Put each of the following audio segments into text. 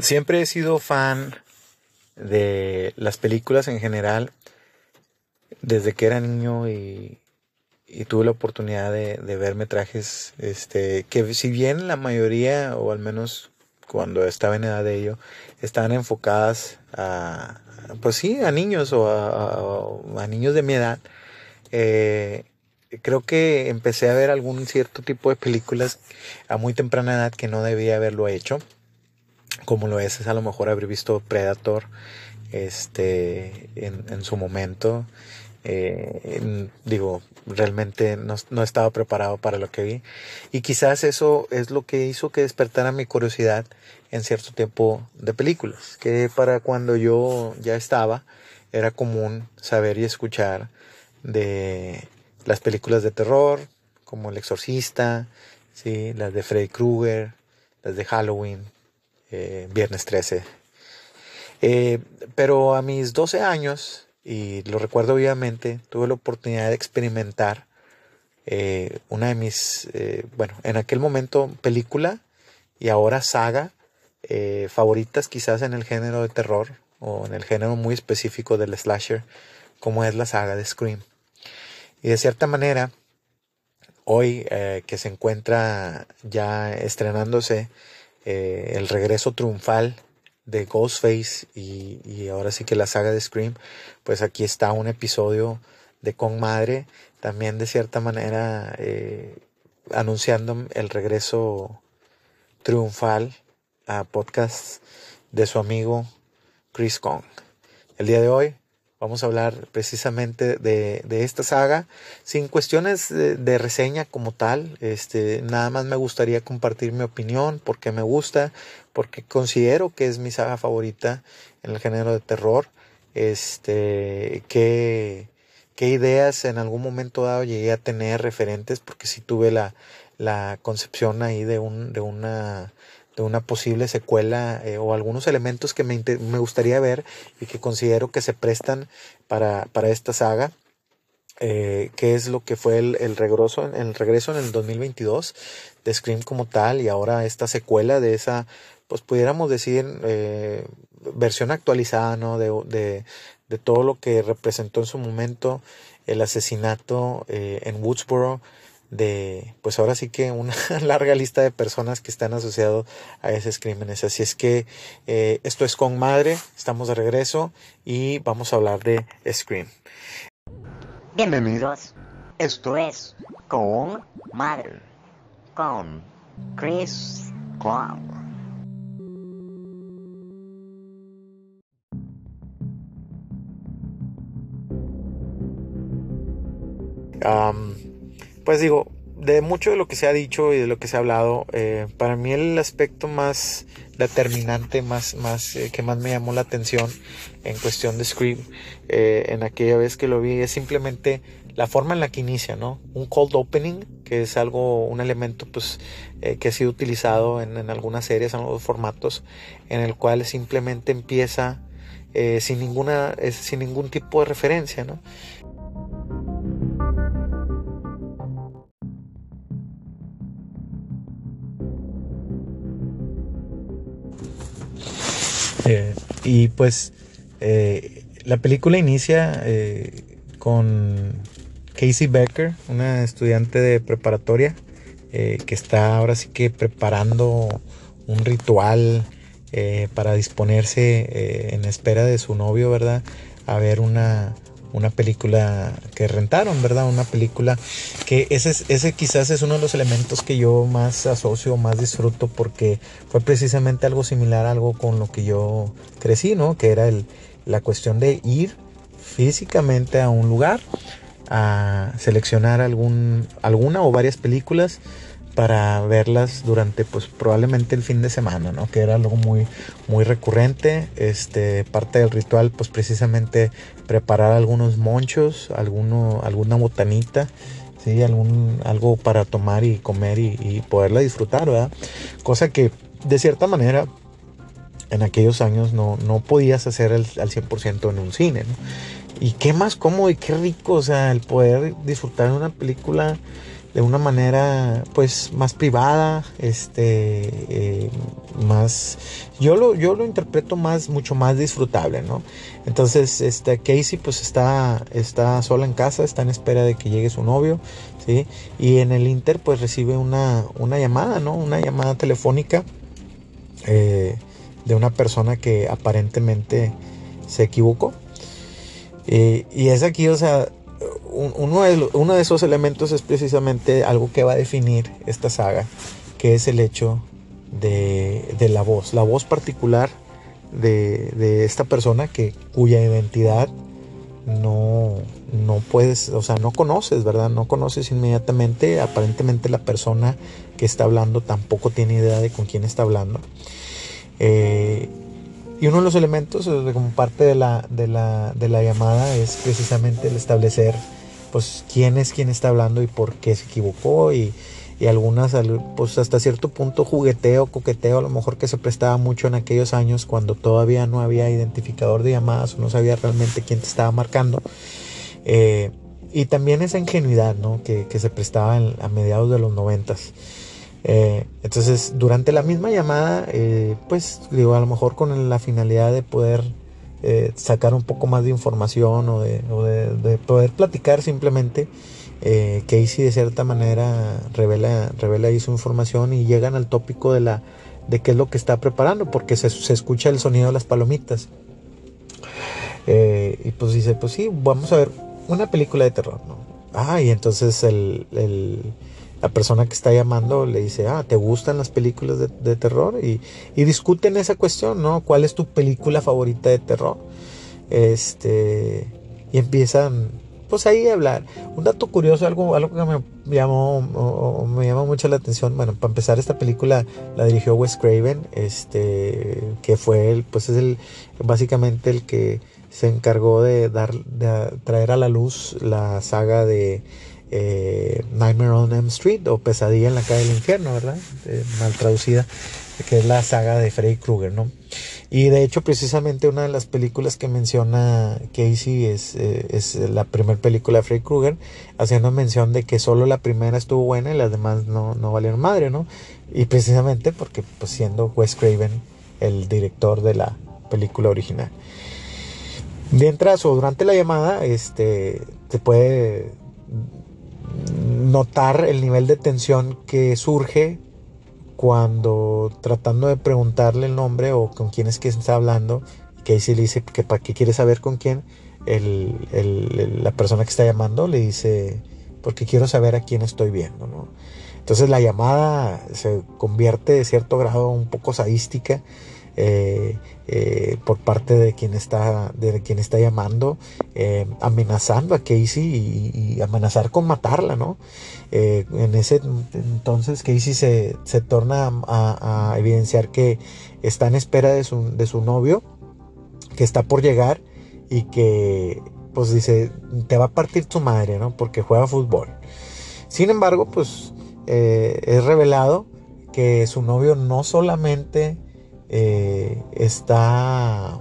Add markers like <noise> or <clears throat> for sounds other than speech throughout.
Siempre he sido fan de las películas en general desde que era niño y, tuve la oportunidad de, ver metrajes este, que si bien la mayoría, o al menos cuando estaba en edad de ello, estaban enfocadas a, pues sí, a niños o a, niños de mi edad, eh, creo que empecé a ver algún cierto tipo de películas a muy temprana edad que no debía haberlo hecho como lo es, es a lo mejor haber visto Predator este en, su momento eh, digo realmente no, no, estaba preparado para lo que vi. Y quizás eso es lo que hizo que despertara mi curiosidad en cierto tiempo de películas que para cuando yo ya estaba era común saber y escuchar de las películas de terror como El Exorcista sí las de Freddy Krueger las de Halloween eh, viernes 13. Eh, pero a mis 12 años, y lo recuerdo obviamente, tuve la oportunidad de experimentar eh, una de mis, bueno, en aquel momento película y ahora saga favoritas quizás en el género de terror o en el género muy específico del slasher, como es la saga de Scream. Y de cierta manera, hoy que se encuentra ya estrenándose eh, el regreso triunfal de Ghostface y, ahora sí que la saga de Scream, pues aquí está un episodio de Con Madre, también de cierta manera eh, anunciando el regreso triunfal a podcast de su amigo Chris Kong. El día de hoy Vamos a hablar precisamente de, esta saga, sin cuestiones de, reseña como tal. Este, nada más me gustaría compartir mi opinión, porque me gusta, porque considero que es mi saga favorita en el género de terror. Este, qué, qué ideas en algún momento dado llegué a tener referentes, porque si tuve la, la concepción ahí de, un, de una de una posible secuela eh, o algunos elementos que me, me, gustaría ver y que considero que se prestan para, para esta saga. Eh, que es lo que fue el, el, regreso, el regreso en el 2022 de Scream como tal y ahora esta secuela de esa, pues pudiéramos decir, eh, versión actualizada, ¿no? De, de, de, todo lo que representó en su momento el asesinato en Woodsboro de, pues ahora sí que una <laughs> larga lista de personas que están asociados a esos crímenes. Así es que eh, esto es con madre, estamos de regreso y vamos a hablar de Scream. Bienvenidos, esto es con madre, con Chris Kong. Pues digo, de mucho de lo que se ha dicho y de lo que se ha hablado, eh, para mí el aspecto más determinante, más, más, eh, que más me llamó la atención en cuestión de Scream, eh, en aquella vez que lo vi, es simplemente la forma en la que inicia, ¿no? Un cold opening, que es algo, un elemento, pues, que ha sido utilizado en, en, algunas series, en algunos formatos, en el cual simplemente empieza sin ninguna, sin ningún tipo de referencia, ¿no? Eh, y pues eh, la película inicia eh, con Casey Becker, una estudiante de preparatoria que está ahora sí que preparando un ritual para disponerse en espera de su novio, ¿verdad? A ver una, una película que rentaron, ¿verdad? Una película que ese, ese quizás es uno de los elementos que yo más asocio, más disfruto, porque fue precisamente algo similar algo con lo que yo crecí, ¿no? Que era el, la cuestión de ir físicamente a un lugar a seleccionar algún, alguna o varias películas para verlas durante pues probablemente el fin de semana, ¿no? Que era algo muy muy recurrente, este parte del ritual pues precisamente preparar algunos monchos, alguno alguna botanita, sí, algún algo para tomar y comer y, poderla disfrutar, ¿verdad? Cosa que de cierta manera en aquellos años no, no podías hacer al 100% en un cine, ¿no? Y qué más cómodo y qué rico, o sea, el poder disfrutar de una película de una manera pues más privada, este, eh, más, yo lo, yo lo interpreto más, mucho más disfrutable, ¿no? Entonces, este, Casey pues está, está sola en casa, está en espera de que llegue su novio, ¿sí? Y en el Inter pues recibe una, una llamada, ¿no? Una llamada telefónica eh, de una persona que aparentemente se equivocó. Eh, y es aquí, o sea, uno de, uno de esos elementos es precisamente algo que va a definir esta saga, que es el hecho de, la voz, la voz particular de, esta persona que, cuya identidad no, no puedes, o sea, no conoces, ¿verdad? No conoces inmediatamente, aparentemente la persona que está hablando tampoco tiene idea de con quién está hablando. Eh, y uno de los elementos, como parte de la, de la, de la llamada, es precisamente el establecer pues quién es quien está hablando y por qué se equivocó y, y algunas pues hasta cierto punto jugueteo, coqueteo, a lo mejor que se prestaba mucho en aquellos años cuando todavía no había identificador de llamadas o no sabía realmente quién te estaba marcando. Eh, y también esa ingenuidad ¿no? que, que se prestaba a mediados de los noventas. Eh, entonces, durante la misma llamada, eh, pues digo, a lo mejor con la finalidad de poder eh, sacar un poco más de información o de, poder platicar simplemente. Eh, Casey de cierta manera revela, revela ahí su información y llegan al tópico de, la, de qué es lo que está preparando, porque se, escucha el sonido de las palomitas. Eh, y pues dice, pues sí, vamos a ver una película de terror. Ah, y entonces el, la persona que está llamando le dice, ah, ¿te gustan las películas de, terror? Y, discuten esa cuestión, ¿no? ¿Cuál es tu película favorita de terror? Este, y empiezan, pues ahí a hablar. Un dato curioso, algo, algo que me llamó, me llamó mucho la atención, bueno, para empezar esta película la dirigió Wes Craven, este, que fue el, pues es el, básicamente el que se encargó de dar, de traer a la luz la saga de eh, Nightmare on Elm Street o Pesadilla en la calle del infierno, ¿verdad? mal traducida, que es la saga de Freddy Krueger, ¿no? Y de hecho, precisamente una de las películas que menciona Casey es, eh, la primera película de Freddy Krueger, haciendo mención de que solo la primera estuvo buena y las demás no, no valieron madre, ¿no? Y precisamente porque, pues, siendo Wes Craven el director de la película original. Mientras o durante la llamada, este, te puede notar el nivel de tensión que surge cuando tratando de preguntarle el nombre o con quién es que está hablando, que le dice que para qué quiere saber con quién, la persona que está llamando le dice, porque quiero saber a quién estoy viendo, Entonces la llamada se convierte de cierto grado un poco sadística eh, eh, por parte de quien está, de quien está llamando, eh, amenazando a Casey y, amenazar con matarla, ¿no? en ese entonces Casey se, se torna a, evidenciar que está en espera de su, de su novio, que está por llegar y que pues dice, te va a partir tu madre, ¿no? Porque juega fútbol. Sin embargo, pues es revelado que su novio no solamente eh, está...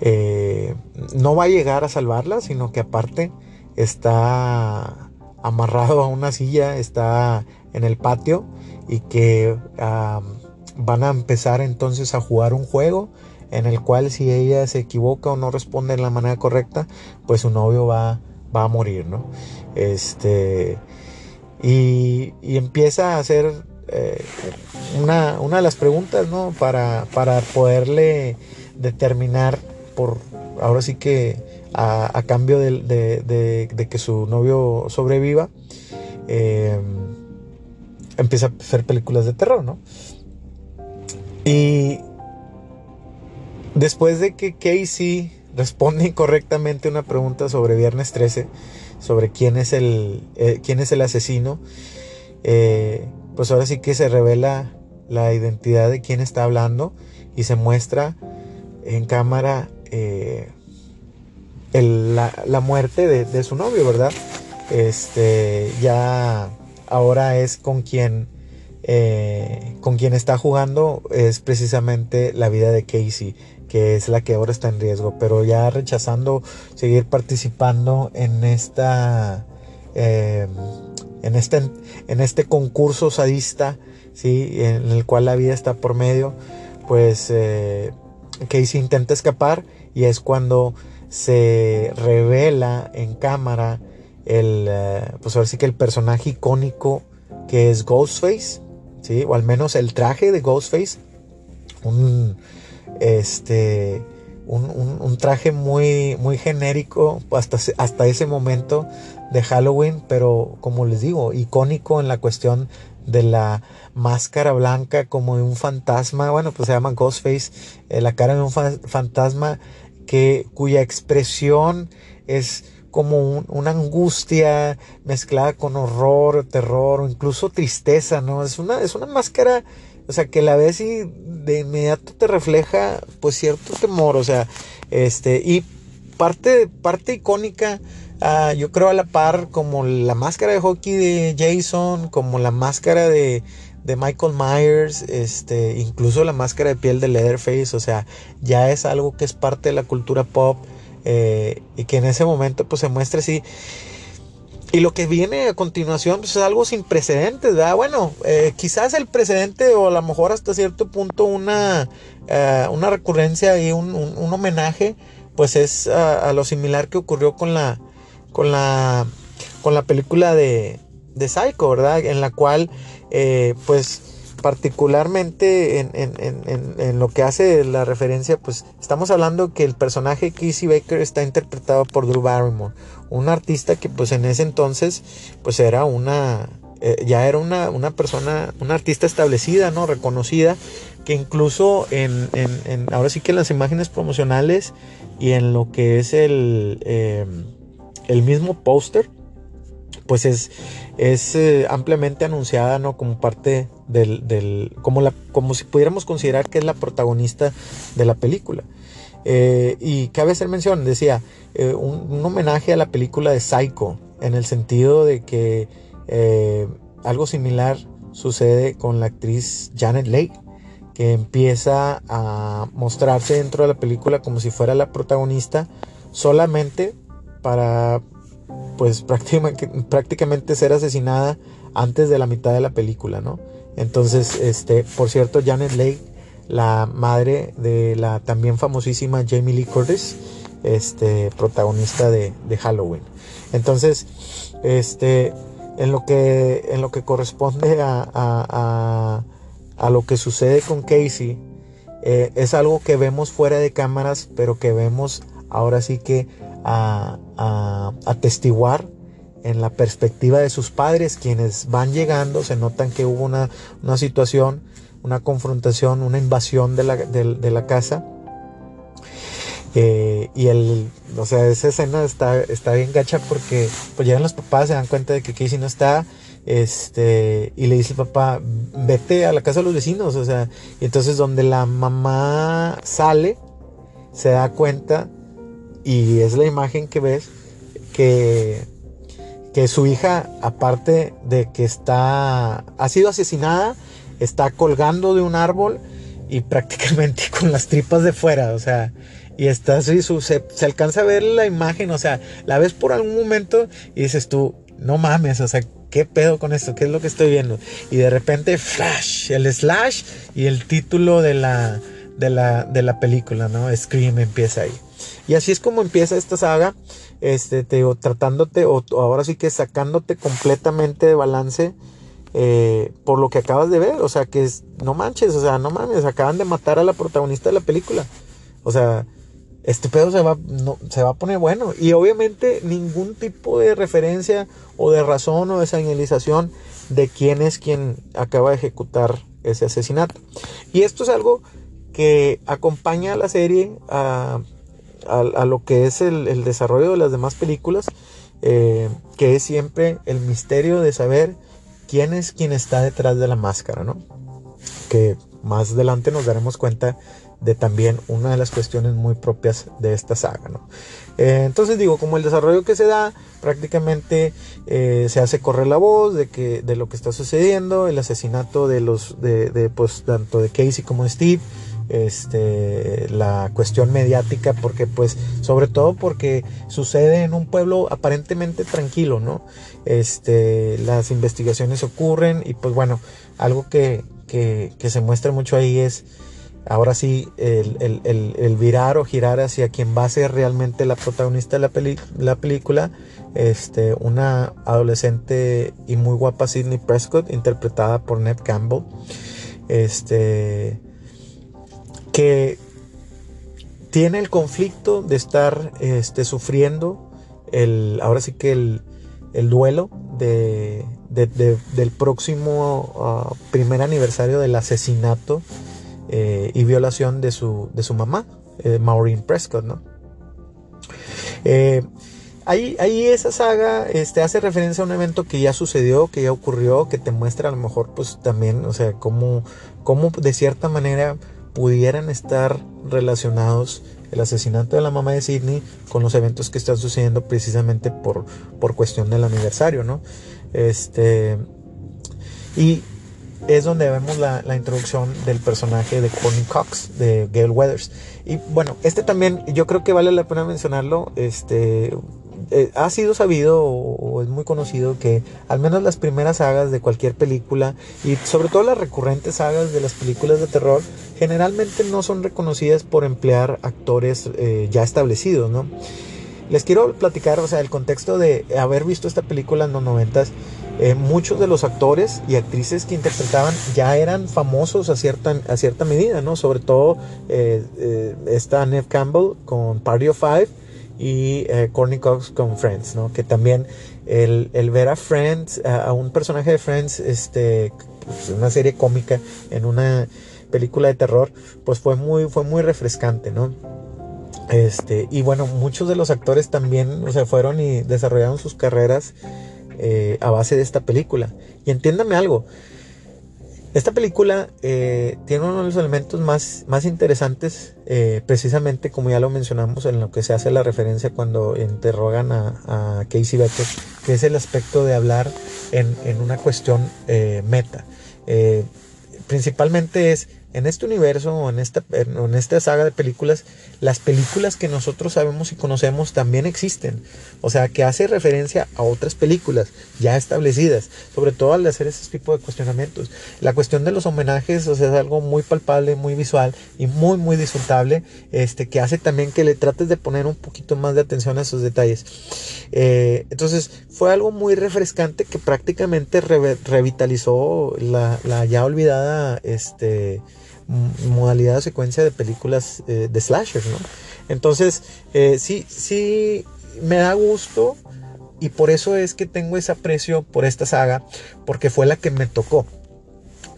Eh, no va a llegar a salvarla, sino que aparte está amarrado a una silla, está en el patio y que van a empezar entonces a jugar un juego en el cual si ella se equivoca o no responde de la manera correcta, pues su novio va, va a morir, ¿no? Este, y, y empieza a hacer eh, una, de las preguntas, ¿no? Para, para poderle determinar por, ahora sí que a, cambio de, que su novio sobreviva, eh, empieza a hacer películas de terror, ¿no? Y después de que Casey responde <laughs> incorrectamente una pregunta sobre Viernes 13, sobre quién es el, eh, quién es el asesino, pues ahora sí que se revela la identidad de quien está hablando y se muestra en cámara eh, la, muerte de, su novio, ¿verdad? Este ya ahora es con quien eh, con quien está jugando es precisamente la vida de Casey, que es la que ahora está en riesgo, pero ya rechazando seguir participando en esta eh, en este, en este concurso sadista ¿sí? en el cual la vida está por medio, pues eh, Casey intenta escapar y es cuando se revela en cámara el, eh, pues ahora sí que el personaje icónico que es Ghostface, ¿sí? o al menos el traje de Ghostface, un, este, un, traje muy, muy genérico hasta, hasta ese momento de Halloween, pero como les digo, icónico en la cuestión de la máscara blanca como de un fantasma, bueno, pues se llama Ghostface, eh, la cara de un fantasma que, cuya expresión es como una angustia mezclada con horror, terror o incluso tristeza, ¿no? Es una, es una máscara, o sea, que la ves y de inmediato te refleja pues cierto temor, o sea, este, y parte, parte icónica, uh, yo creo a la par como la máscara de hockey de Jason, como la máscara de, de Michael Myers, este, incluso la máscara de piel de Leatherface, o sea, ya es algo que es parte de la cultura pop eh, y que en ese momento pues se muestra así. Y lo que viene a continuación pues, es algo sin precedentes, ¿verdad? Bueno, eh, quizás el precedente o a lo mejor hasta cierto punto una, eh, una recurrencia y un, homenaje, pues es a, lo similar que ocurrió con la, con la, con la película de, de Psycho, ¿verdad? En la cual, pues particularmente en, lo que hace la referencia, pues estamos hablando que el personaje Kissy Baker está interpretado por Drew Barrymore, un artista que pues en ese entonces pues era una, eh, ya era una, una, persona, una artista establecida, ¿no? Reconocida, que incluso en, ahora sí que en las imágenes promocionales y en lo que es el, eh, el mismo póster, pues es, es eh, ampliamente anunciada, ¿no? Como parte del, como, la, como si pudiéramos considerar que es la protagonista de la película. Eh, y cabe hacer mención, decía, eh, un, homenaje a la película de Psycho, en el sentido de que algo similar sucede con la actriz Janet Leigh, que empieza a mostrarse dentro de la película como si fuera la protagonista solamente para pues <laughs> prácticamente, prácticamente ser asesinada antes de la mitad de la película, ¿no? Entonces, este, por cierto, Janet Leigh, la madre de la también famosísima Jamie Lee Curtis, este, protagonista de, Halloween. Entonces, este, en lo que, en lo que corresponde a, a, lo que sucede con Casey, eh, es algo que vemos fuera de cámaras, pero que vemos ahora sí que a, atestiguar en la perspectiva de sus padres, quienes van llegando, se notan que hubo una, situación, una confrontación, una invasión de la, de, la casa. Eh, y el, o sea, esa escena está, está bien gacha porque pues llegan los papás, se dan cuenta de que Casey no está, este, y le dice el papá, vete a la casa de los vecinos, o sea, y entonces donde la mamá sale, se da cuenta y es la imagen que ves que, que su hija, aparte de que está, ha sido asesinada, está colgando de un árbol y prácticamente <laughs> con las tripas de fuera, o sea, y está así, su, se, alcanza a ver la imagen, o sea, la ves por algún momento y dices tú, no mames, o sea, ¿qué pedo con esto? ¿Qué es lo que estoy viendo? Y de repente, flash, el slash y el título de la, de la, de la película, ¿no? Scream empieza ahí. Y así es como empieza esta saga, este, te tratándote, o, ahora sí que sacándote completamente de balance eh, por lo que acabas de ver. O sea, que no manches, o sea, no mames, acaban de matar a la protagonista de la película. O sea, este pedo se va, se va a poner bueno. Y obviamente ningún tipo de referencia o de razón o de señalización de quién es quien acaba de ejecutar ese asesinato. Y esto es algo que acompaña a la serie a a, lo que es el, desarrollo de las demás películas, eh, que es siempre el misterio de saber quién es quien está detrás de la máscara, ¿no? Que más adelante nos daremos cuenta de también una de las cuestiones muy propias de esta saga, ¿no? Eh, entonces digo, como el desarrollo que se da, prácticamente eh, se hace correr la voz de que de lo que está sucediendo, el asesinato de los de, de pues tanto de Casey como de Steve, este, la cuestión mediática, porque pues, sobre todo porque sucede en un pueblo aparentemente tranquilo, ¿no? Este, las investigaciones ocurren y pues bueno, algo que, que, se muestra mucho ahí es ahora sí el, virar o girar hacia quien va a ser realmente la protagonista de la, la película, este, una adolescente y muy guapa Sidney Prescott, interpretada por Ned Campbell, este, que tiene el conflicto de estar este, sufriendo el, ahora sí que el, duelo de, del próximo ah, primer aniversario del asesinato eh, y violación de su, de su mamá, eh, Maureen Prescott, ¿no? Eh, ahí, ahí, esa saga este, hace referencia a un evento que ya sucedió, que ya ocurrió, que te muestra a lo mejor pues también, o sea, cómo, cómo de cierta manera pudieran estar relacionados el asesinato de la mamá de Sidney con los eventos que están sucediendo precisamente por, por cuestión del aniversario, ¿no? Este, y es donde vemos la, introducción del personaje de Courtney Cox, de Gail Weathers. Y bueno, este también yo creo que vale la pena mencionarlo. Este eh, ha sido sabido o, es muy conocido que al menos las primeras sagas de cualquier película y sobre todo las recurrentes sagas de las películas de terror generalmente no son reconocidas por emplear actores eh, ya establecidos, ¿no? Les quiero platicar, o sea, el contexto de haber visto esta película en los noventas eh, muchos de los actores y actrices que interpretaban ya eran famosos a cierta, a cierta medida, ¿no? Sobre todo eh, eh, está Neve Campbell con Party of Five y Courtney Cox con Friends, ¿no? Que también el, ver a Friends, a, un personaje de Friends, este, pues, una serie cómica en una película de terror, pues fue muy, fue muy refrescante, ¿no? Este, y bueno, muchos de los actores también, o sea, fueron y desarrollaron sus carreras eh, a base de esta película. Y entiéndame algo, esta película eh, tiene uno de los elementos más, más interesantes, eh, precisamente como ya lo mencionamos en lo que se hace la referencia cuando interrogan a, Casey Becker, que es el aspecto de hablar en, en una cuestión meta. principalmente es en este universo o en esta, en esta saga de películas, las películas que nosotros sabemos y conocemos también existen. O sea, que hace referencia a otras películas ya establecidas, sobre todo al hacer ese tipo de cuestionamientos. La cuestión de los homenajes, o sea, es algo muy palpable, muy visual y muy, muy disfrutable, este, que hace también que le trates de poner un poquito más de atención a esos detalles. Eh, entonces, fue algo muy refrescante que prácticamente revitalizó la, la ya olvidada, este, modalidad de secuencia de películas eh, de slasher, ¿no? Entonces, eh, sí, sí, me da gusto y por eso es que tengo ese aprecio por esta saga, porque fue la que me tocó,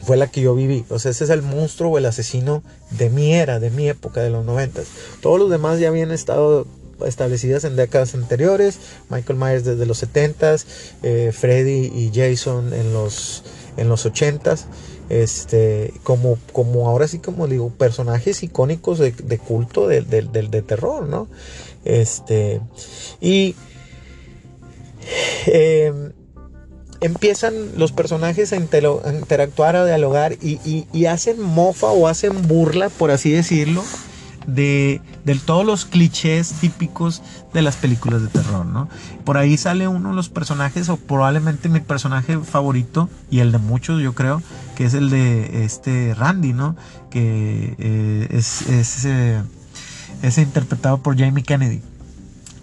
fue la que yo viví. O sea, ese es el monstruo o el asesino de mi era, de mi época, de los noventas. Todos los demás ya habían estado establecidas en décadas anteriores. Michael Myers desde los 70s, eh, Freddy y Jason en los, en los 80s este, como, como ahora sí, como digo, personajes icónicos de, culto del de, terror, ¿no? Este, y em, empiezan los personajes a, interactuar, a dialogar y, y, hacen mofa o hacen burla, por así decirlo, de, todos los clichés típicos de las películas de terror, ¿no? Por ahí sale uno de los personajes, o probablemente mi personaje favorito, y el de muchos, yo creo, que es el de este Randy, ¿no? Que eh, es, es, es interpretado por Jamie Kennedy.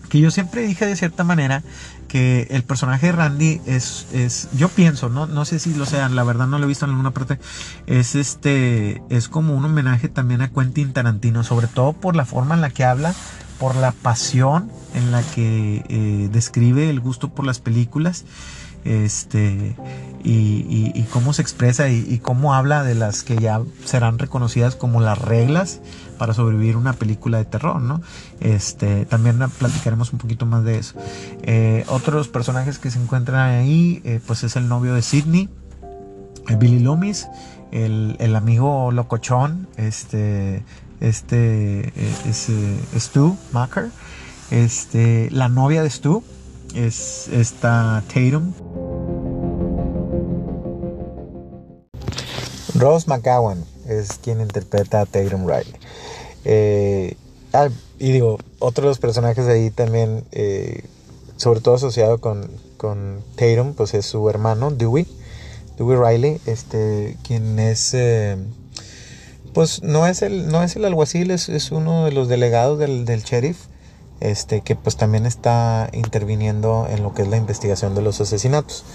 Que yo siempre dije de cierta manera que el personaje de Randy es, es yo pienso, no, no sé si lo sean, la verdad no lo he visto en ninguna parte, es este, es como un homenaje también a Quentin Tarantino, sobre todo por la forma en la que habla, por la pasión en la que eh, describe el gusto por las películas este y, cómo se expresa y, cómo habla de las que ya serán reconocidas como las reglas para sobrevivir una película de terror, ¿no? Este, también platicaremos un poquito más de eso. Eh, otros personajes que se encuentran ahí, eh, pues es el novio de Sidney, Billy Loomis, el, amigo locochón, este, este, eh, es Stu Macker, este, la novia de Stu, es esta Tatum. Rose McGowan es quien interpreta a Tatum Riley. Eh, ah, y digo, otro de los personajes ahí también, eh, sobre todo asociado con, con Tatum, pues es su hermano, Dewey. Dewey Riley, este, quien es, eh, pues no es el, no es el alguacil, es, es uno de los delegados del, del sheriff, este, que pues también está interviniendo en lo que es la investigación de los asesinatos.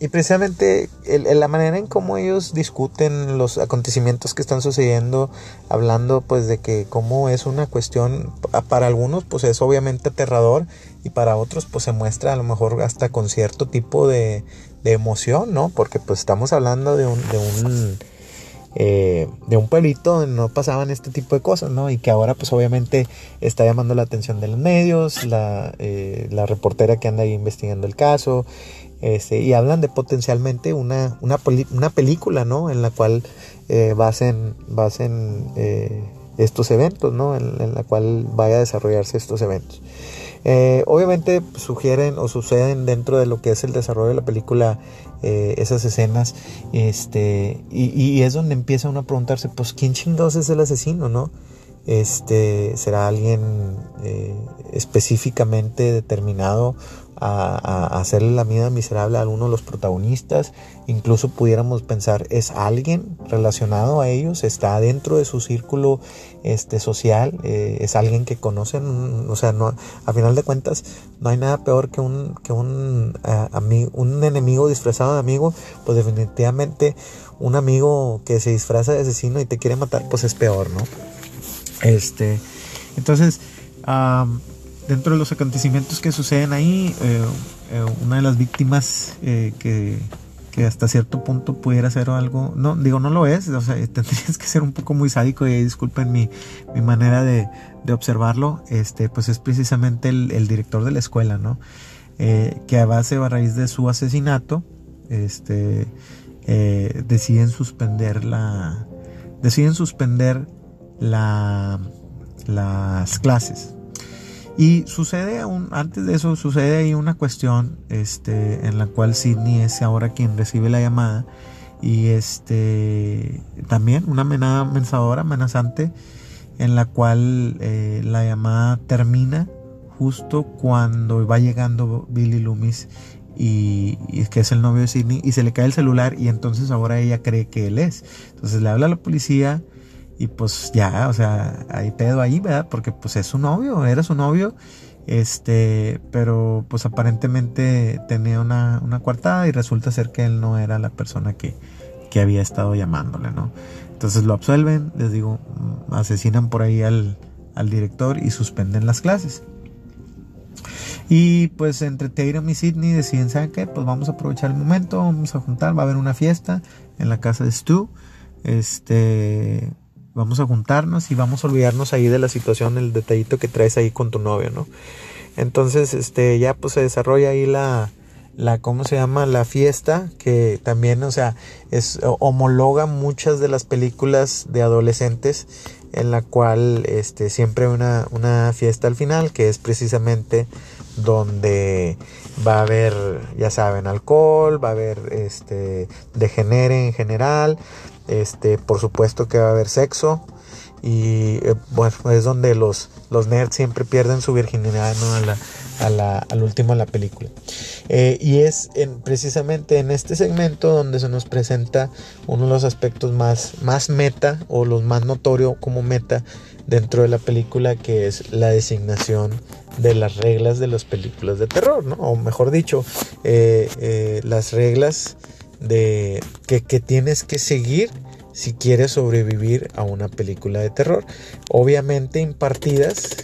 Y precisamente la manera en cómo ellos discuten los acontecimientos que están sucediendo, hablando pues de que cómo es una cuestión, para algunos pues es obviamente aterrador y para otros pues se muestra a lo mejor hasta con cierto tipo de, de emoción, ¿no? Porque pues estamos hablando de un, de un, eh, de un pueblito donde no pasaban este tipo de cosas, ¿no? Y que ahora pues obviamente está llamando la atención de los medios, la, eh, la reportera que anda ahí investigando el caso, este, y hablan de potencialmente una, una, una película, ¿no? En la cual eh, basen, basen eh, estos eventos, ¿no? En, la cual vaya a desarrollarse estos eventos. Eh, obviamente sugieren o suceden dentro de lo que es el desarrollo de la película esas escenas este y, es donde empieza uno a preguntarse pues quién chingados es el asesino no este será alguien específicamente determinado a, hacerle la vida miserable a alguno de los protagonistas. Incluso pudiéramos pensar, ¿es alguien relacionado a ellos? ¿Está dentro de su círculo este, social? Eh, ¿Es alguien que conocen? O sea, no, a final de cuentas, no hay nada peor que un, que un, amigo, un enemigo disfrazado de amigo. Pues definitivamente un amigo que se disfraza de asesino y te quiere matar, pues es peor, ¿no? Este, entonces, dentro de los acontecimientos que suceden ahí, eh, eh, una de las víctimas eh, que, hasta cierto punto pudiera ser algo, no, digo, no lo es, o sea, <laughs> tendrías que ser un poco muy sádico y disculpen mi, manera de, observarlo, este, pues es precisamente el, director de la escuela, ¿no? que a base o a raíz de su asesinato, este, deciden suspender la, deciden suspender la, las clases, y sucede aún, antes de eso, sucede ahí una cuestión este, en la cual Sidney es ahora quien recibe la llamada. Y este también una amenazadora, amenazante, en la cual eh, la llamada termina justo cuando va llegando Billy Loomis y, y, que es el novio de Sidney y se le cae el celular y entonces ahora ella cree que él es. Entonces le habla a la policía y pues ya, o sea, hay pedo ahí, ¿verdad? Porque pues es su novio, era su novio. Este, pero pues aparentemente tenía una, una coartada y resulta ser que él no era la persona que, que había estado llamándole, ¿no? Entonces lo absuelven, les digo, asesinan por ahí al, al director y suspenden las clases. Y pues entre Tatum y Sidney deciden, ¿saben qué? Pues vamos a aprovechar el momento, vamos a juntar, va a haber una fiesta en la casa de Stu. Este, vamos a juntarnos y vamos a olvidarnos ahí de la situación, el detallito que traes ahí con tu novio, ¿no? Entonces, este, ya pues se desarrolla ahí la, la, ¿cómo se llama? La fiesta, que también, o sea, es, homologa muchas de las películas de adolescentes en la cual, este, siempre una, una fiesta al final, que es precisamente donde va a haber, ya saben, alcohol, va a haber, este, degenere en general, este, por supuesto que va a haber sexo. Y eh, bueno, es donde los, los nerds siempre pierden su virginidad a la, al último de la película. Eh, y es en, precisamente en este segmento donde se nos presenta uno de los aspectos más, más meta o los más notorio como meta dentro de la película, que es la designación de las reglas de las películas de terror, ¿no? O mejor dicho, eh, las reglas de que, tienes que seguir si quieres sobrevivir a una película de terror. Obviamente impartidas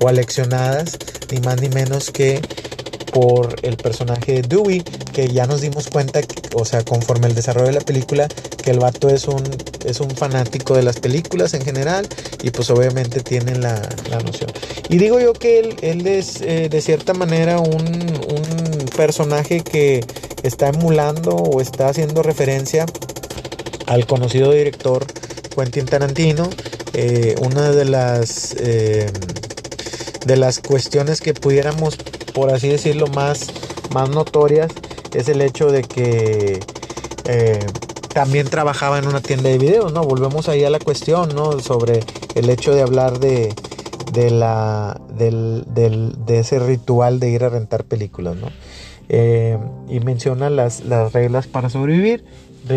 o aleccionadas ni más ni menos que por el personaje de Dewey, que ya nos dimos cuenta, o sea, conforme el desarrollo de la película, que el vato es un, es un fanático de las películas en general y pues obviamente tiene la, noción. Y digo yo que él, él es eh, de cierta manera un personaje que está emulando o está haciendo referencia al conocido director Quentin Tarantino. Eh, una de las eh, de las cuestiones que pudiéramos, por así decirlo, más, más notorias es el hecho de que eh, también trabajaba en una tienda de videos, ¿no? Volvemos ahí a la cuestión, ¿no? Sobre el hecho de hablar de, de, la, de ese ritual de ir a rentar películas, ¿no? Eh, y menciona las, las reglas para sobrevivir,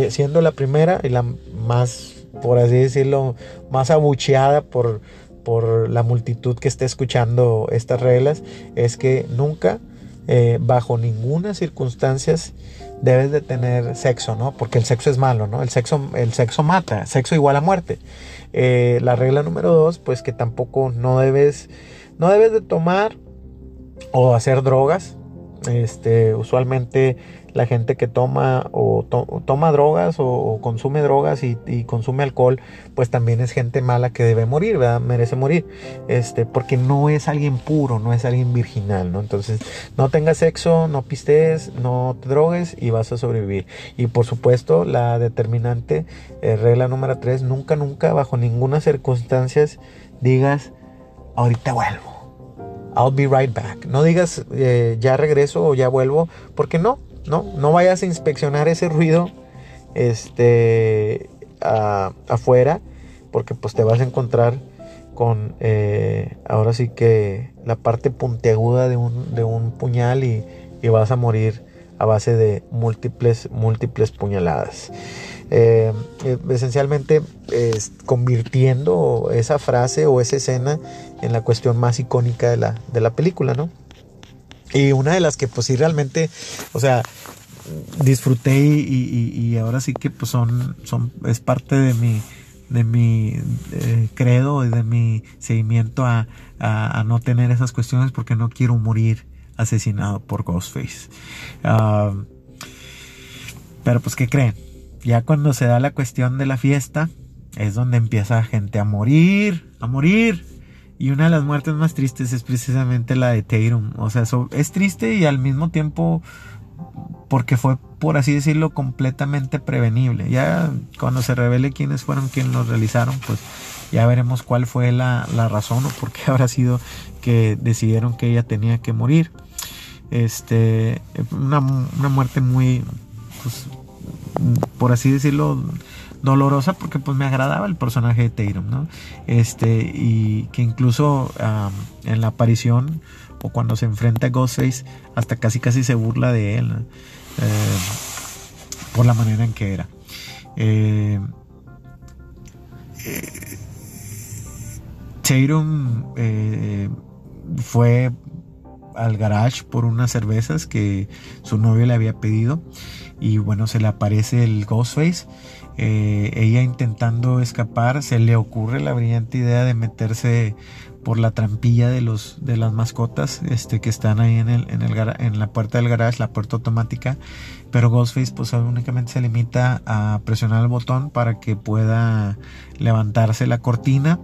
siendo la primera y la más, por así decirlo, más abucheada por, por la multitud que esté escuchando estas reglas, es que nunca, eh, bajo ninguna circunstancia, debes de tener sexo, ¿no? Porque el sexo es malo, ¿no? El sexo, el sexo mata, sexo igual a muerte. Eh, la regla número dos, pues que tampoco no debes, no debes de tomar o hacer drogas. Este, usualmente la gente que toma o toma drogas o, consume drogas y, consume alcohol, pues también es gente mala que debe morir, ¿verdad? Merece morir, este, porque no es alguien puro, no es alguien virginal, ¿no? Entonces, no tengas sexo, no pistees, no te drogues y vas a sobrevivir. Y por supuesto, la determinante eh, regla número tres, nunca, nunca, bajo ninguna circunstancia digas, ahorita vuelvo. I'll be right back. No digas eh, ya regreso o ya vuelvo, porque no, no, no vayas a inspeccionar ese ruido este, afuera, porque pues te vas a encontrar con eh, ahora sí que la parte puntiaguda de un, de un puñal y, vas a morir a base de múltiples, múltiples puñaladas. Eh, eh, esencialmente convirtiendo esa frase o esa escena en la cuestión más icónica de la, de la película, ¿no? Y una de las que pues sí realmente, o sea, disfruté y, ahora sí que pues son, son, es parte de mi, de mi eh, credo y de mi seguimiento a, no tener esas cuestiones porque no quiero morir asesinado por Ghostface. Ah, pero pues, ¿qué creen? Ya cuando se da la cuestión de la fiesta, es donde empieza gente a morir, a morir. Y una de las muertes más tristes es precisamente la de Tatum. O sea, es triste y al mismo tiempo porque fue, por así decirlo, completamente prevenible. Ya cuando se revele quiénes fueron quienes lo realizaron, pues ya veremos cuál fue la, razón o por qué <laughs> habrá sido que decidieron que ella tenía que morir. Este, una, muerte muy, pues, por así decirlo, dolorosa porque pues me agradaba el personaje de Tatum, ¿no? Este, y que incluso en la aparición o cuando se enfrenta a Ghostface, hasta casi casi se burla de él, eh, por la manera en que era. Eh, eh, Tatum fue al garage por unas cervezas que su novio le había pedido. Y bueno se le aparece el Ghostface ella intentando escapar se le ocurre la brillante idea de meterse por la trampilla de los de las mascotas este que están ahí en el en el en la puerta del garage la puerta automática. Pero Ghostface pues únicamente se limita a presionar el botón para que pueda levantarse la cortina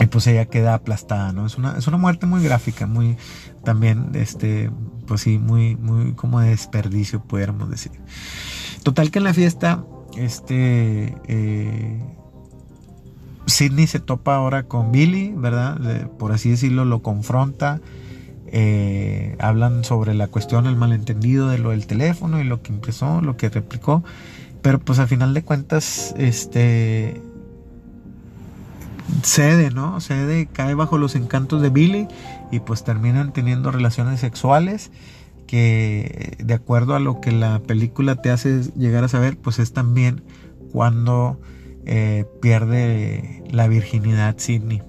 y pues ella queda aplastada no es una es una muerte muy gráfica muy también este pues sí muy muy como de desperdicio pudiéramos decir total que en la fiesta este eh, Sidney se topa ahora con Billy, ¿verdad? por así decirlo, lo confronta. Eh, hablan sobre la cuestión, el malentendido de lo del teléfono y lo que empezó, lo que replicó. Pero pues al final de cuentas, este cede, ¿no? Cede, cae bajo los encantos de Billy y pues terminan teniendo relaciones sexuales que de acuerdo a lo que la película te hace llegar a saber, pues es también cuando eh, pierde la virginidad Sidney.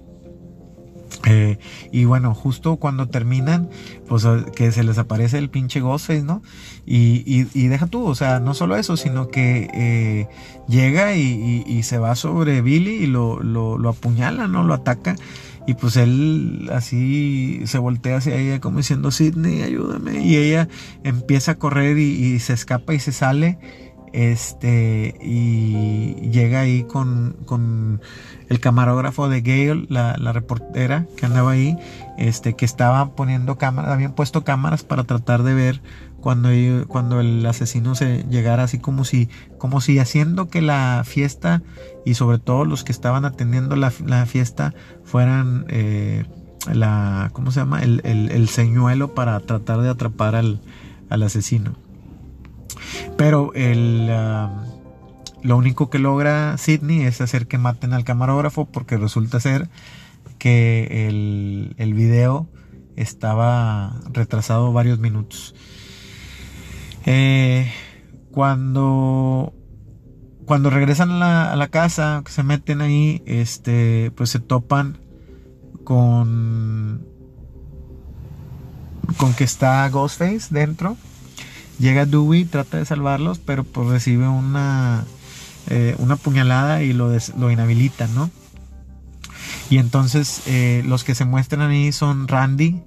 Eh, y bueno, justo cuando terminan, pues que se les aparece el pinche Ghostface, ¿no? Y, deja tú, o sea, no solo eso, sino que eh, llega y, se va sobre Billy y lo, lo, apuñala, ¿no? Lo ataca. Y pues él así se voltea hacia ella como diciendo, Sidney, ayúdame. Y ella empieza a correr y se escapa y se sale este, y llega ahí con, con el camarógrafo de Gale, la, reportera que andaba ahí, este, que estaba poniendo cámaras, habían puesto cámaras para tratar de ver cuando, cuando el asesino se llegara así como si, como si haciendo que la fiesta y sobre todo los que estaban atendiendo la, la fiesta fueran eh, la, ¿cómo se llama? El, el, el, señuelo para tratar de atrapar al, al asesino. Pero el, um, lo único que logra Sidney es hacer que maten al camarógrafo porque resulta ser que el, el video estaba retrasado varios minutos. Eh, cuando cuando regresan a la, a la, casa, se meten ahí, este, pues se topan con con que está Ghostface dentro. Llega Dewey, trata de salvarlos, pero pues recibe una eh, una puñalada y lo, lo inhabilita, ¿no? Y entonces eh, los que se muestran ahí son Randy,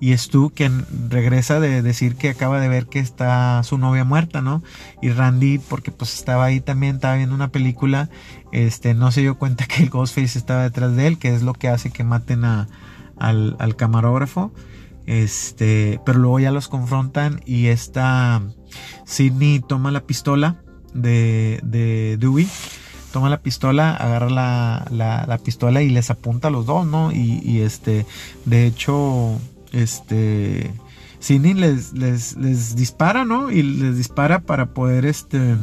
y Stu quien regresa de decir que acaba de ver que está su novia muerta, ¿no? Y Randy, porque pues estaba ahí también, estaba viendo una película, este, no se dio cuenta <laughs> que el Ghostface estaba detrás de él, que es lo que hace que maten a, al, camarógrafo. Este, pero luego ya los confrontan y esta Sidney toma la pistola de, de Dewey toma la pistola, agarra la, la, la, pistola y les apunta a los dos, ¿no? Y, este, de hecho, este Sidney les, les, les, dispara, ¿no? Y les dispara para poder este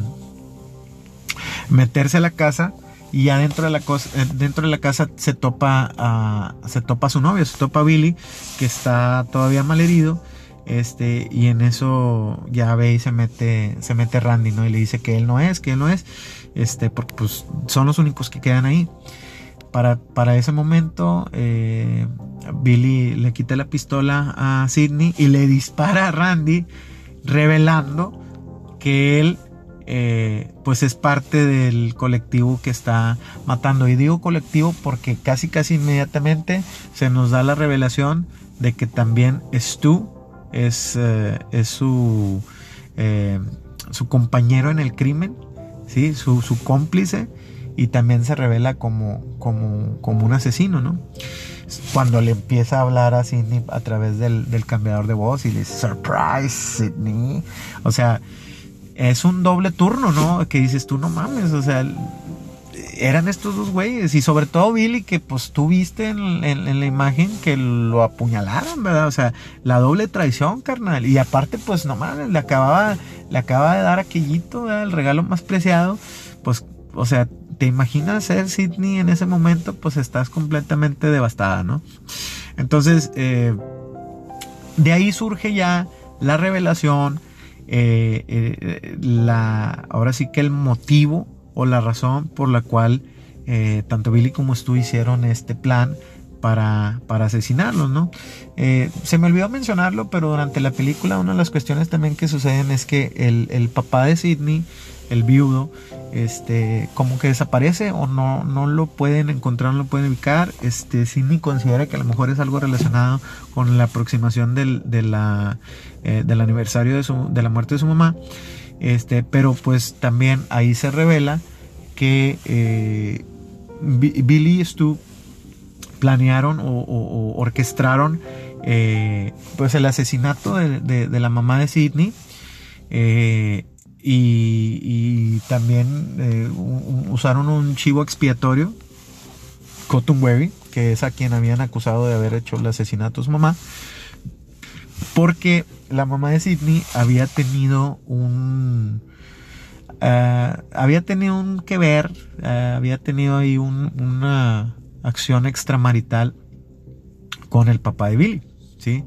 meterse a la casa y ya dentro de la, cosa, eh, dentro de la casa se topa a, se topa a su novio, se topa a Billy, que está todavía mal herido. Este, y en eso ya ve y se mete, se mete Randy, ¿no? Y le dice que él no es, que él no es, este, porque pues son los únicos que quedan ahí. Para, para ese momento, eh, Billy le quita la pistola a Sidney y le dispara a Randy, revelando que él eh, pues es parte del colectivo que está matando. Y digo colectivo porque casi casi inmediatamente se nos da la revelación de que también Stu es, eh, es su, eh, su compañero en el crimen, ¿sí? su, su cómplice y también se revela como, como, como un asesino, ¿no? Cuando le empieza a hablar a Sidney a través del, del cambiador de voz y le dice, surprise, Sidney. O sea, es un doble turno, ¿no? Que dices tú, no mames, o sea, eran estos dos güeyes. Y sobre todo Billy, que pues tú viste en, la imagen que lo apuñalaron, ¿verdad? O sea, la doble traición, carnal. Y aparte, pues no mames, le acababa, le de dar aquellito, ¿verdad? El regalo más preciado. Pues, o sea, te imaginas ser Sidney en ese momento, pues estás completamente devastada, ¿no? Entonces, eh, de ahí surge ya la revelación, eh, eh, ahora sí que el motivo o la razón por la cual tanto Billy como tú hicieron este plan para, para asesinarlos, ¿no? se me olvidó mencionarlo, pero durante la película una de las cuestiones también que suceden es que el, el papá de Sidney el viudo, este, como que desaparece o no, no lo pueden encontrar, no lo pueden ubicar. Este, Sidney considera que a lo mejor es algo relacionado con la aproximación del, de la, eh, del aniversario de, su, de la muerte de su mamá. Este, pero pues también ahí se revela que eh, Billy y Stu planearon o, orquestaron eh, pues el asesinato de, de, la mamá de Sidney. Y, también usaron un chivo expiatorio, Cottonberry, que es a quien habían acusado de haber hecho el asesinato a su mamá, porque la mamá de Sidney había tenido un... Uh, había tenido un que ver, uh, había tenido ahí un, una acción extramarital con el papá de Billy, ¿sí?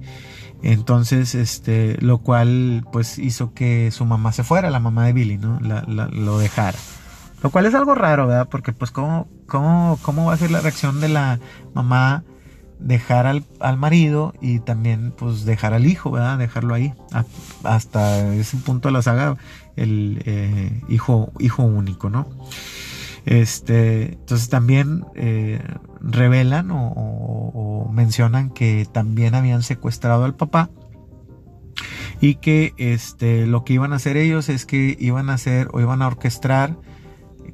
Entonces, este, lo cual pues hizo que su mamá se fuera, la mamá de Billy, ¿no? lo dejara. Lo cual es algo raro, ¿verdad? Porque pues cómo, cómo, cómo va a ser la reacción de la mamá dejar al, al marido y también pues dejar al hijo, ¿verdad? Dejarlo ahí. hasta ese punto de la saga, el eh, hijo, hijo único, ¿no? Este, entonces también eh, revelan o, mencionan que también habían secuestrado al papá y que este, lo que iban a hacer ellos es que iban a hacer o iban a orquestar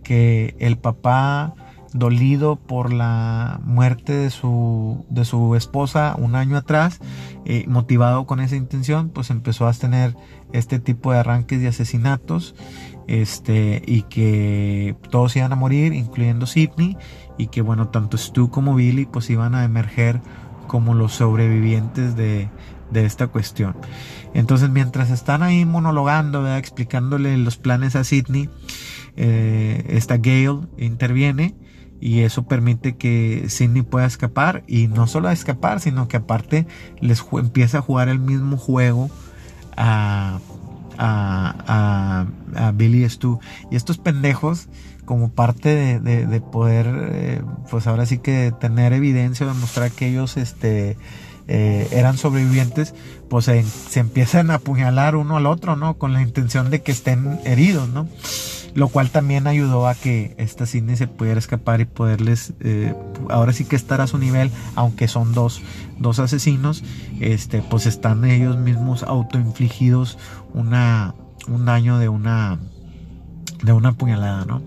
que el papá dolido por la muerte de su, de su esposa un año atrás, eh, motivado con esa intención, pues empezó a tener este tipo de arranques de asesinatos este, y que todos iban a morir, incluyendo Sidney, y que bueno, tanto Stu como Billy pues iban a emerger como los sobrevivientes de, de esta cuestión. Entonces, mientras están ahí monologando, explicándole los planes a Sidney, eh, esta Gale interviene y eso permite que Sidney pueda escapar y no solo a escapar, sino que aparte les empieza a jugar el mismo juego a, a, a, Billy Stu. Y estos pendejos, como parte de, poder, eh, pues ahora sí que tener evidencia, demostrar que ellos este, eh, eran sobrevivientes, pues se, se, empiezan a apuñalar uno al otro, ¿no? Con la intención de que estén heridos, ¿no? Lo cual también ayudó a que esta Sidney se pudiera escapar y poderles eh, ahora sí que estar a su nivel aunque son dos, dos asesinos este pues están ellos mismos autoinfligidos una un daño de una de una puñalada no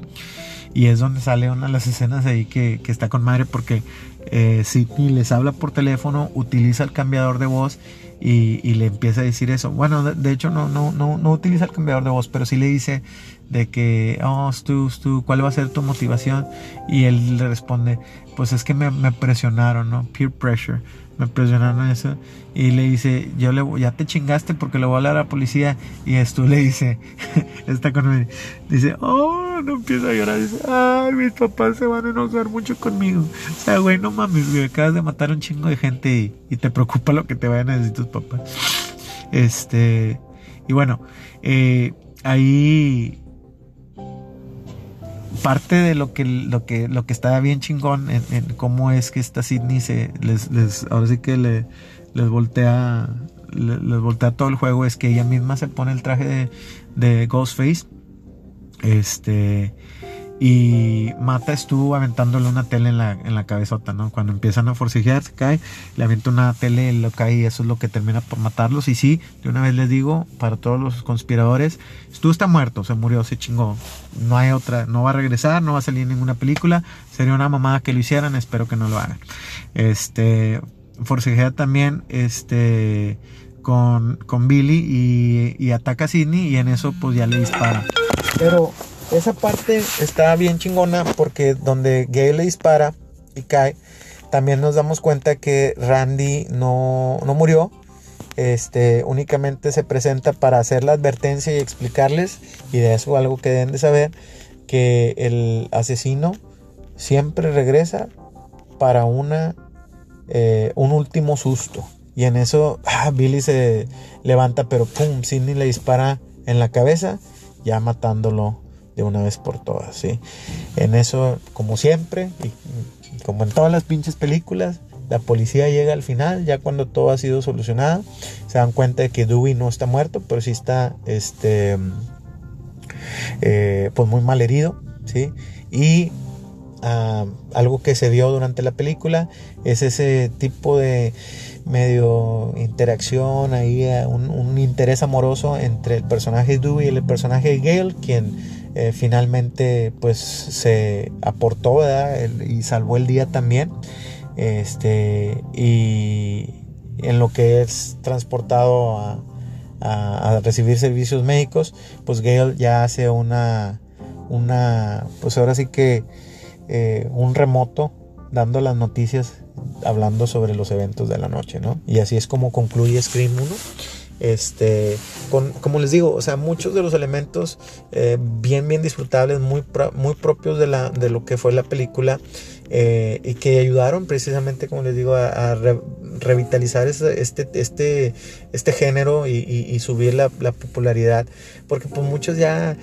y es donde sale una de las escenas ahí que, que está con madre porque eh, Sidney les habla por teléfono utiliza el cambiador de voz y, le empieza a decir eso. Bueno, de, hecho no, no, no, no utiliza el cambiador de voz, pero sí le dice de que, oh, Stu, Stu, ¿cuál va a ser tu motivación? Y él le responde, pues es que me, me presionaron, ¿no? Peer pressure me presionaron eso y le dice, yo le ya te chingaste porque le voy a hablar a la policía y esto le dice, <laughs> está conmigo, dice, oh, no empieza a llorar, dice, ay, mis papás se van a enojar mucho conmigo. O sea, güey, no mames, güey, acabas de matar a un chingo de gente y, te preocupa lo que te vayan a decir tus papás. Este, y bueno, eh, ahí parte de lo que lo que lo que está bien chingón en, cómo es que esta Sidney se les, les ahora sí que le, les voltea les, voltea todo el juego es que ella misma se pone el traje de, de Ghostface este y Mata estuvo aventándole una tele en la, en la cabezota, ¿no? Cuando empiezan a forcejear, se cae, le avienta una tele, lo cae y eso es lo que termina por matarlos. Y sí, de una vez les digo, para todos los conspiradores, Stu está muerto, se murió, se chingó. No hay otra, no va a regresar, no va a salir ninguna película. Sería una mamada que lo hicieran, espero que no lo hagan. Este, forcejea también, este, con, con Billy y, y ataca a Sidney y en eso pues ya le dispara. Pero esa parte está bien chingona porque donde Gay le dispara y cae, también nos damos cuenta que Randy no, murió. Este, únicamente se presenta para hacer la advertencia y explicarles, y de eso algo que deben de saber, que el asesino siempre regresa para una, eh, un último susto. Y en eso ah, Billy se levanta, pero pum, Sidney le dispara en la cabeza, ya matándolo de una vez por todas, ¿sí? En eso, como siempre, y como en todas las pinches películas, la policía llega al final, ya cuando todo ha sido solucionado, se dan cuenta de que Dewey no está muerto, pero sí está, este, eh, pues muy mal herido, ¿sí? Y ah, algo que se vio durante la película es ese tipo de medio interacción ahí, eh, un, un interés amoroso entre el personaje Dewey y el personaje Gale, quien eh, finalmente pues se aportó y salvó el día también. Este y en lo que es transportado a, recibir servicios médicos pues Gail ya hace una una pues ahora sí que eh, un remoto dando las noticias hablando sobre los eventos de la noche no y así es como concluye Scream 1 este, con, como les digo, o sea, muchos de los elementos eh, bien, bien disfrutables, muy, muy propios de, la, de lo que fue la película eh, y que ayudaron precisamente, como les digo, a, revitalizar este, este, este género y, subir la, la, popularidad, porque pues muchos ya,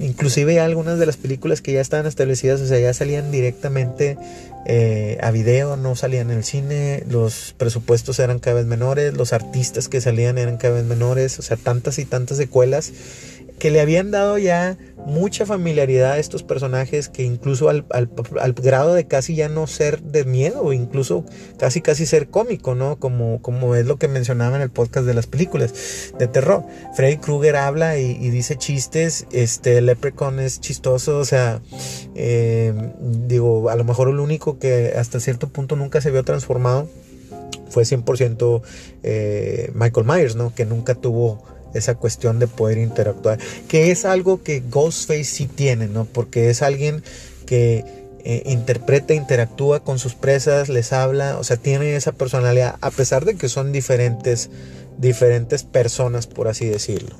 inclusive algunas de las películas que ya estaban establecidas, o sea, ya salían directamente eh, a video, no salían en el cine, los presupuestos eran cada vez menores, los artistas que salían eran cada vez menores, o sea, tantas y tantas secuelas que le habían dado ya mucha familiaridad a estos personajes que incluso al, grado de casi ya no ser de miedo incluso casi casi ser cómico, ¿no? Como, como es lo que mencionaba en el podcast de las películas de terror. Freddy Krueger habla y, dice chistes, este Leprechaun es chistoso, o sea, eh, digo, a lo mejor el único que hasta cierto punto nunca se vio transformado fue 100% eh, Michael Myers, ¿no? Que nunca tuvo esa cuestión de poder interactuar, que es algo que Ghostface sí tiene, ¿no? Porque es alguien que eh, interpreta, interactúa con sus presas, les habla, o sea, tiene esa personalidad, a pesar de que son diferentes, diferentes personas, por así decirlo.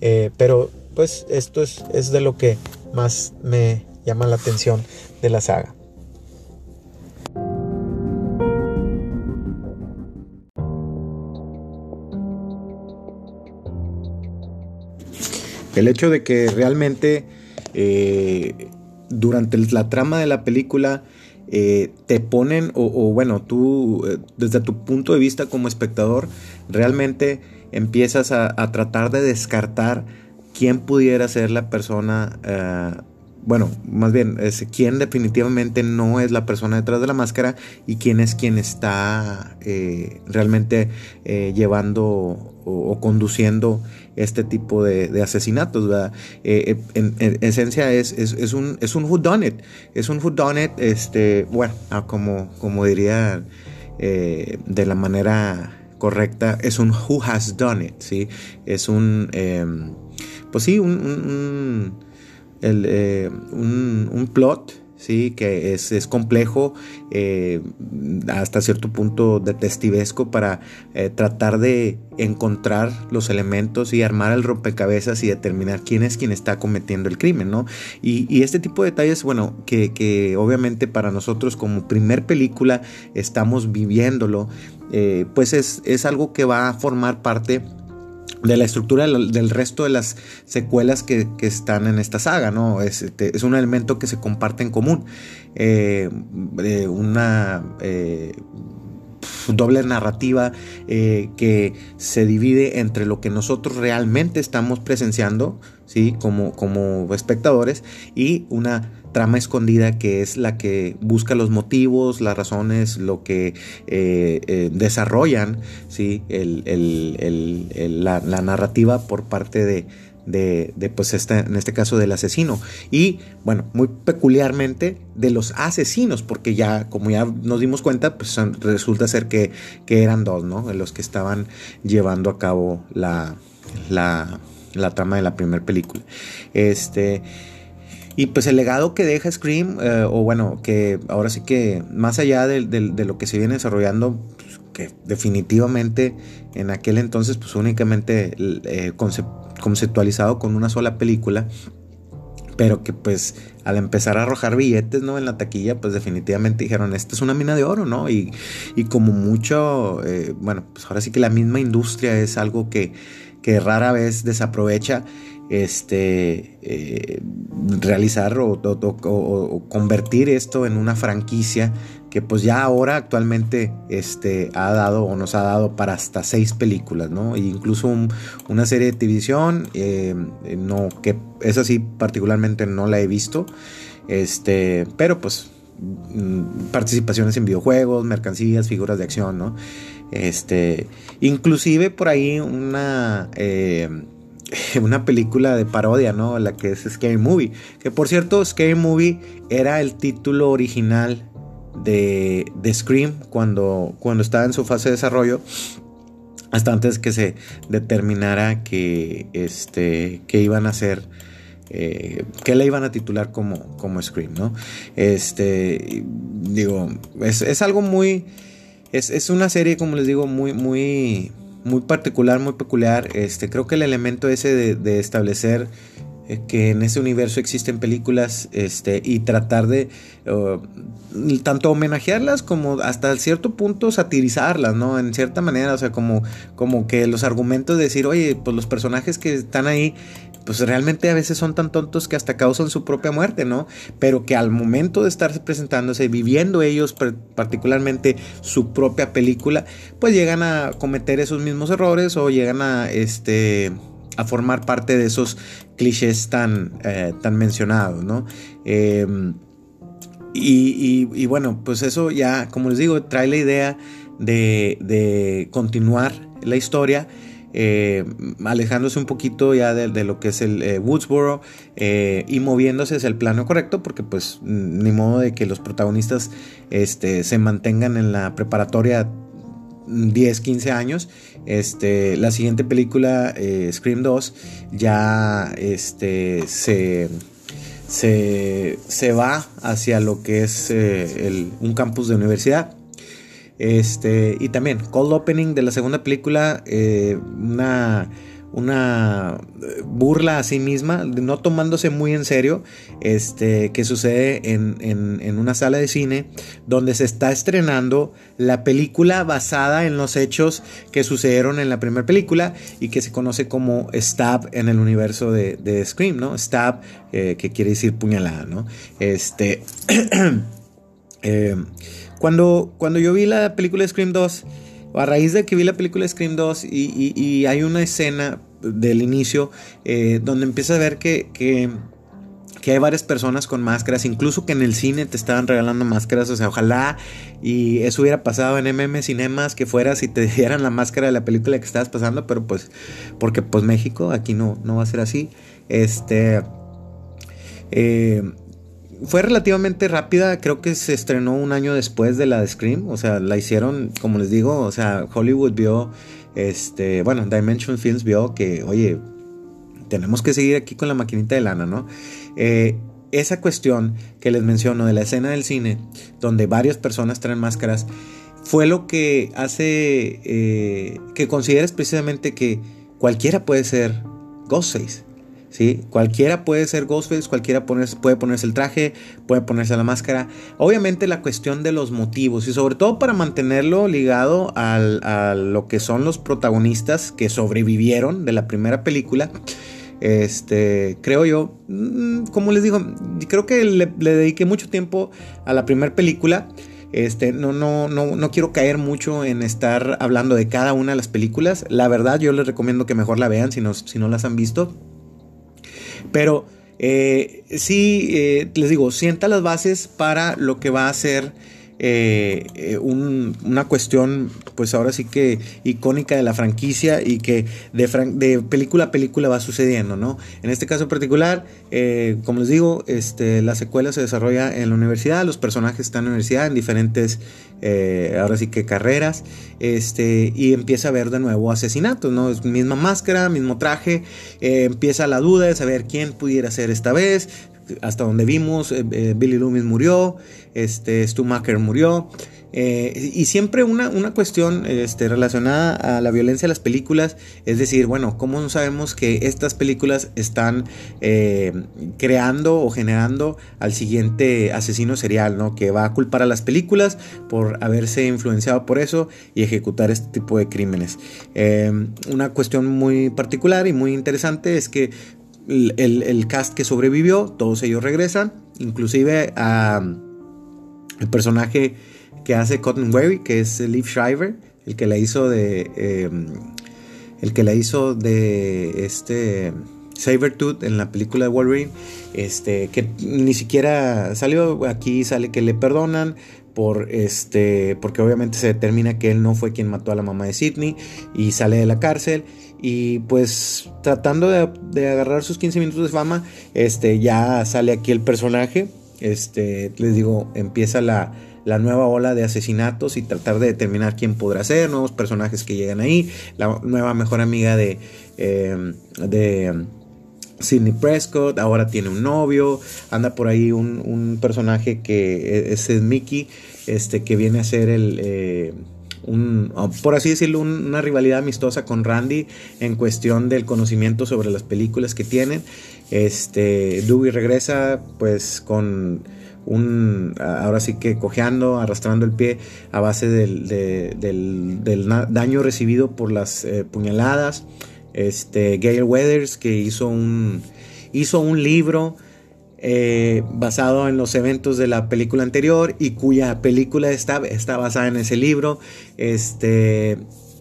Eh, pero pues esto es, es de lo que más me llama la atención de la saga. El hecho de que realmente eh, durante la trama de la película eh, te ponen, o, bueno, tú eh, desde tu punto de vista como espectador, realmente empiezas a, tratar de descartar quién pudiera ser la persona, bueno, más bien, quién definitivamente no es la persona detrás de la máscara y quién es quien está realmente llevando o, conduciendo este tipo de, asesinatos. Eh, eh, en, esencia es, es, un, es un whodunit. Es un whodunit, este, bueno, ah, como, como diría eh, de la manera correcta, es un who has done it, ¿sí? Es un, em, pues sí, un, un, un plot ¿sí? que es, complejo eh, hasta cierto punto detestivesco para eh, tratar de encontrar los elementos y armar el rompecabezas y determinar quién es quien está cometiendo el crimen, ¿no? Y, este tipo de detalles, bueno, que, obviamente para nosotros como primer película estamos viviéndolo, eh, pues es, es algo que va a formar parte de la estructura del, resto de las secuelas que, están en esta saga, ¿no? Es, este, es, un elemento que se comparte en común. Eh, una eh, doble narrativa eh, que se divide entre lo que nosotros realmente estamos presenciando, ¿sí? Como, como espectadores, y una trama escondida que es la que busca los motivos, las razones, lo que eh, eh, desarrollan ¿sí? la, narrativa por parte de, de, pues este, en este caso del asesino. Y bueno muy peculiarmente de los asesinos porque ya como ya nos dimos cuenta pues resulta ser que, que eran dos no los que estaban llevando a cabo la, la, la trama de la primera película. Este y pues el legado que deja Scream, eh, o bueno, que ahora sí que más allá de, lo que se viene desarrollando, pues, que definitivamente en aquel entonces pues únicamente eh, conceptualizado con una sola película, pero que pues al empezar a arrojar billetes, ¿no? En la taquilla, pues definitivamente dijeron, esta es una mina de oro, ¿no? Y, como mucho, eh, bueno, pues ahora sí que la misma industria es algo que, que rara vez desaprovecha este, eh, realizar o, convertir esto en una franquicia que pues ya ahora actualmente este, ha dado o nos ha dado para hasta seis películas, ¿no? E incluso una serie de televisión, eh, no, que esa sí particularmente no la he visto, este, pero pues mm, participaciones en videojuegos, mercancías, figuras de acción, ¿no? Este, inclusive por ahí una... Eh, <laughs> una película de parodia, ¿no? La que es Scary Movie. Que por cierto, Scary Movie era el título original de, de Scream cuando, cuando estaba en su fase de desarrollo. Hasta antes que se determinara que, este, que iban a hacer. Eh, que la iban a titular como, como Scream, ¿no? Este, digo, es, es algo muy, es, es, una serie, como les digo, muy, muy, muy particular, muy peculiar. Este, creo que el elemento ese de, establecer que en ese universo existen películas este, y tratar de tanto homenajearlas como hasta cierto punto satirizarlas, ¿no? En cierta manera, o sea, como, como que los argumentos de decir, oye, pues los personajes que están ahí pues realmente a veces son tan tontos que hasta causan su propia muerte, ¿no? Pero que al momento de estarse presentándose, viviendo ellos particularmente su propia película, pues llegan a cometer esos mismos errores o llegan a, este, a formar parte de esos clichés tan, eh, tan mencionados, ¿no? Em, y, bueno, pues eso ya, como les digo, trae la idea de, de continuar la historia eh, alejándose un poquito ya de, lo que es el eh, Woodsboro eh, y moviéndose hacia el plano correcto, porque pues ni modo de que los protagonistas este, se mantengan en la preparatoria 10, 15 años. Este, la siguiente película, Scream 2, ya este, se se, se va hacia lo que es eh, el- un campus de universidad. Este, y también, cold opening de la segunda película, eh, una, una eh, burla a sí misma, no tomándose muy en serio, este, que sucede en, en- una sala de cine donde se está estrenando la película basada en los hechos que sucedieron en la primera película y que se conoce como Stab en el universo de, de Scream, ¿no? Stab, eh, que quiere decir puñalada, ¿no? Este. <clears throat> eh, cuando, cuando yo vi la película de Scream 2, a raíz de que vi la película Scream 2 y, y- y hay una escena del inicio eh, donde empiezas a ver que, que, que hay varias personas con máscaras, incluso que en el cine te estaban regalando máscaras, o sea, ojalá y eso hubiera pasado en MM Cinemas, que fueras y te <laughs> dieran la máscara de la película que estabas pasando, pero pues, porque pues México, aquí no, no va a ser así. Este... eh, fue relativamente rápida, creo que se estrenó un año después de la de Scream, o sea, la hicieron, como les digo, o sea, Hollywood vio, este, bueno, Dimension Films vio que, oye, tenemos que seguir aquí con la maquinita de lana, ¿no? Eh, esa cuestión que les menciono de la escena del cine, donde varias personas traen máscaras, fue lo que hace eh, que consideres precisamente que cualquiera puede ser Ghostface. ¿Sí? Cualquiera puede ser Ghostface, cualquiera puede ponerse el traje, puede ponerse la máscara. Obviamente la cuestión de los motivos y sobre todo para mantenerlo ligado a lo que son los protagonistas que sobrevivieron de la primera película. Este, creo yo, mm, como les digo, creo que le, le dediqué mucho tiempo a la primera película. Este, no, no, no, no quiero caer mucho en estar hablando de cada una de las películas. La verdad, yo les recomiendo que mejor la vean si no, si no las han visto. Pero eh, sí, eh, les digo, sienta las bases para lo que va a ser eh, eh, un- una cuestión, pues ahora sí que icónica de la franquicia y que de, película a película va sucediendo, ¿no? En este caso en particular, eh, como les digo, este, la secuela se desarrolla en la universidad, los personajes están en la universidad en diferentes, ahora sí que carreras, este, y empieza a ver de nuevo asesinatos, ¿no? Es misma máscara, mismo traje, empieza la duda de saber quién pudiera ser esta vez, hasta donde vimos, eh, eh, Billy Loomis murió, este, Stu Macker murió, eh, y siempre una, una cuestión este, relacionada a la violencia de las películas, es decir, bueno, ¿cómo sabemos que estas películas están creando o generando al siguiente asesino serial, ¿no? Que va a culpar a las películas por haberse influenciado por eso y ejecutar este tipo de crímenes. Una cuestión muy particular y muy interesante es que el, el- cast que sobrevivió, todos ellos regresan, inclusive a el personaje que hace Cotton Wary, que es Liv Shriver, el que la hizo de eh, el que la hizo de este Sabertooth en la película de Wolverine, este que ni siquiera salió aquí sale que le perdonan por este porque obviamente se determina que él no fue quien mató a la mamá de Sidney y sale de la cárcel y pues tratando de, de agarrar sus 15 minutos de fama este ya sale aquí el personaje este les digo empieza la la nueva ola de asesinatos y tratar de determinar quién podrá ser, nuevos personajes que llegan ahí, la nueva mejor amiga de, eh, de Sidney Prescott, ahora tiene un novio, anda por ahí un, un personaje que es, es Mickey, este, que viene a ser el... eh, un, por así decirlo, un- una rivalidad amistosa con Randy en cuestión del conocimiento sobre las películas que tienen. Este, Dewey regresa pues con un, ahora sí que cojeando, arrastrando el pie a base del, de- del- daño recibido por las eh, puñaladas. Este, Gail Weathers que hizo un, hizo un libro eh, basado en los eventos de la película anterior y cuya película está, está basada en ese libro. Este,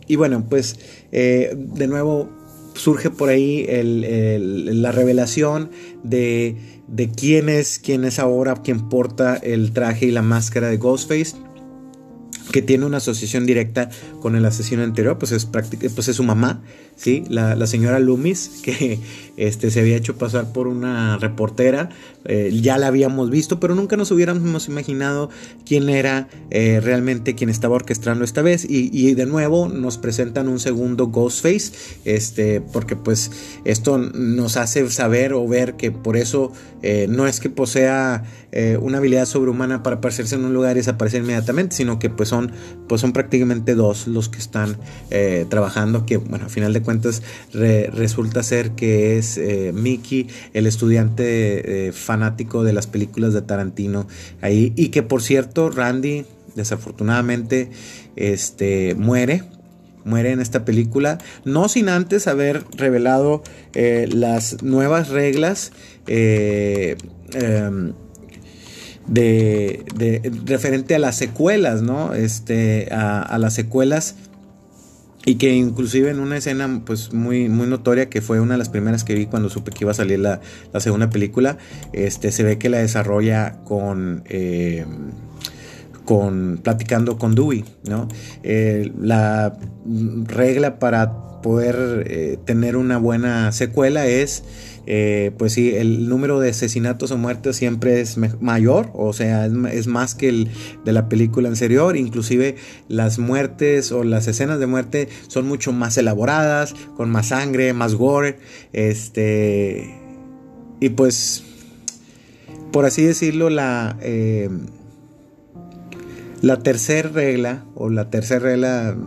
y bueno, pues eh, de nuevo surge por ahí la revelación de, de quién es, quién es ahora, quién porta el traje y la máscara de Ghostface. que tiene una asociación directa con el asesino anterior, pues es, pues es su mamá, ¿sí? La, la, señora Loomis, <laughs> que este, se había hecho pasar por una reportera, eh, ya la habíamos visto, pero nunca nos hubiéramos imaginado quién era eh, realmente quien estaba orquestando esta vez. Y, y, de nuevo nos presentan un segundo Ghostface, este, porque pues esto nos hace saber o ver que por eso eh, no es que posea una habilidad sobrehumana para aparecerse en un lugar y desaparecer inmediatamente, sino que pues son, pues son prácticamente dos los que están trabajando, que bueno, a final de cuentas resulta ser que es Mickey, el estudiante fanático de las películas de Tarantino ahí. Y que por cierto, Randy, desafortunadamente, este, muere. Muere en esta película, no sin antes haber revelado eh, las nuevas reglas eh, em, de, referente a las secuelas, ¿no? Este, a las secuelas y que inclusive en una escena pues muy, muy notoria que fue una de las primeras que vi cuando supe que iba a salir la, segunda película, este, se ve que la desarrolla con... Eh, con platicando con Dewey, ¿no? Eh, la regla para poder eh, tener una buena secuela es eh, pues sí, el número de asesinatos o muertes siempre es mayor, o sea, es, más que el de la película anterior, inclusive las muertes o las escenas de muerte son mucho más elaboradas, con más sangre, más gore, este, y pues, por así decirlo, la... Eh, la tercera regla, o la tercera regla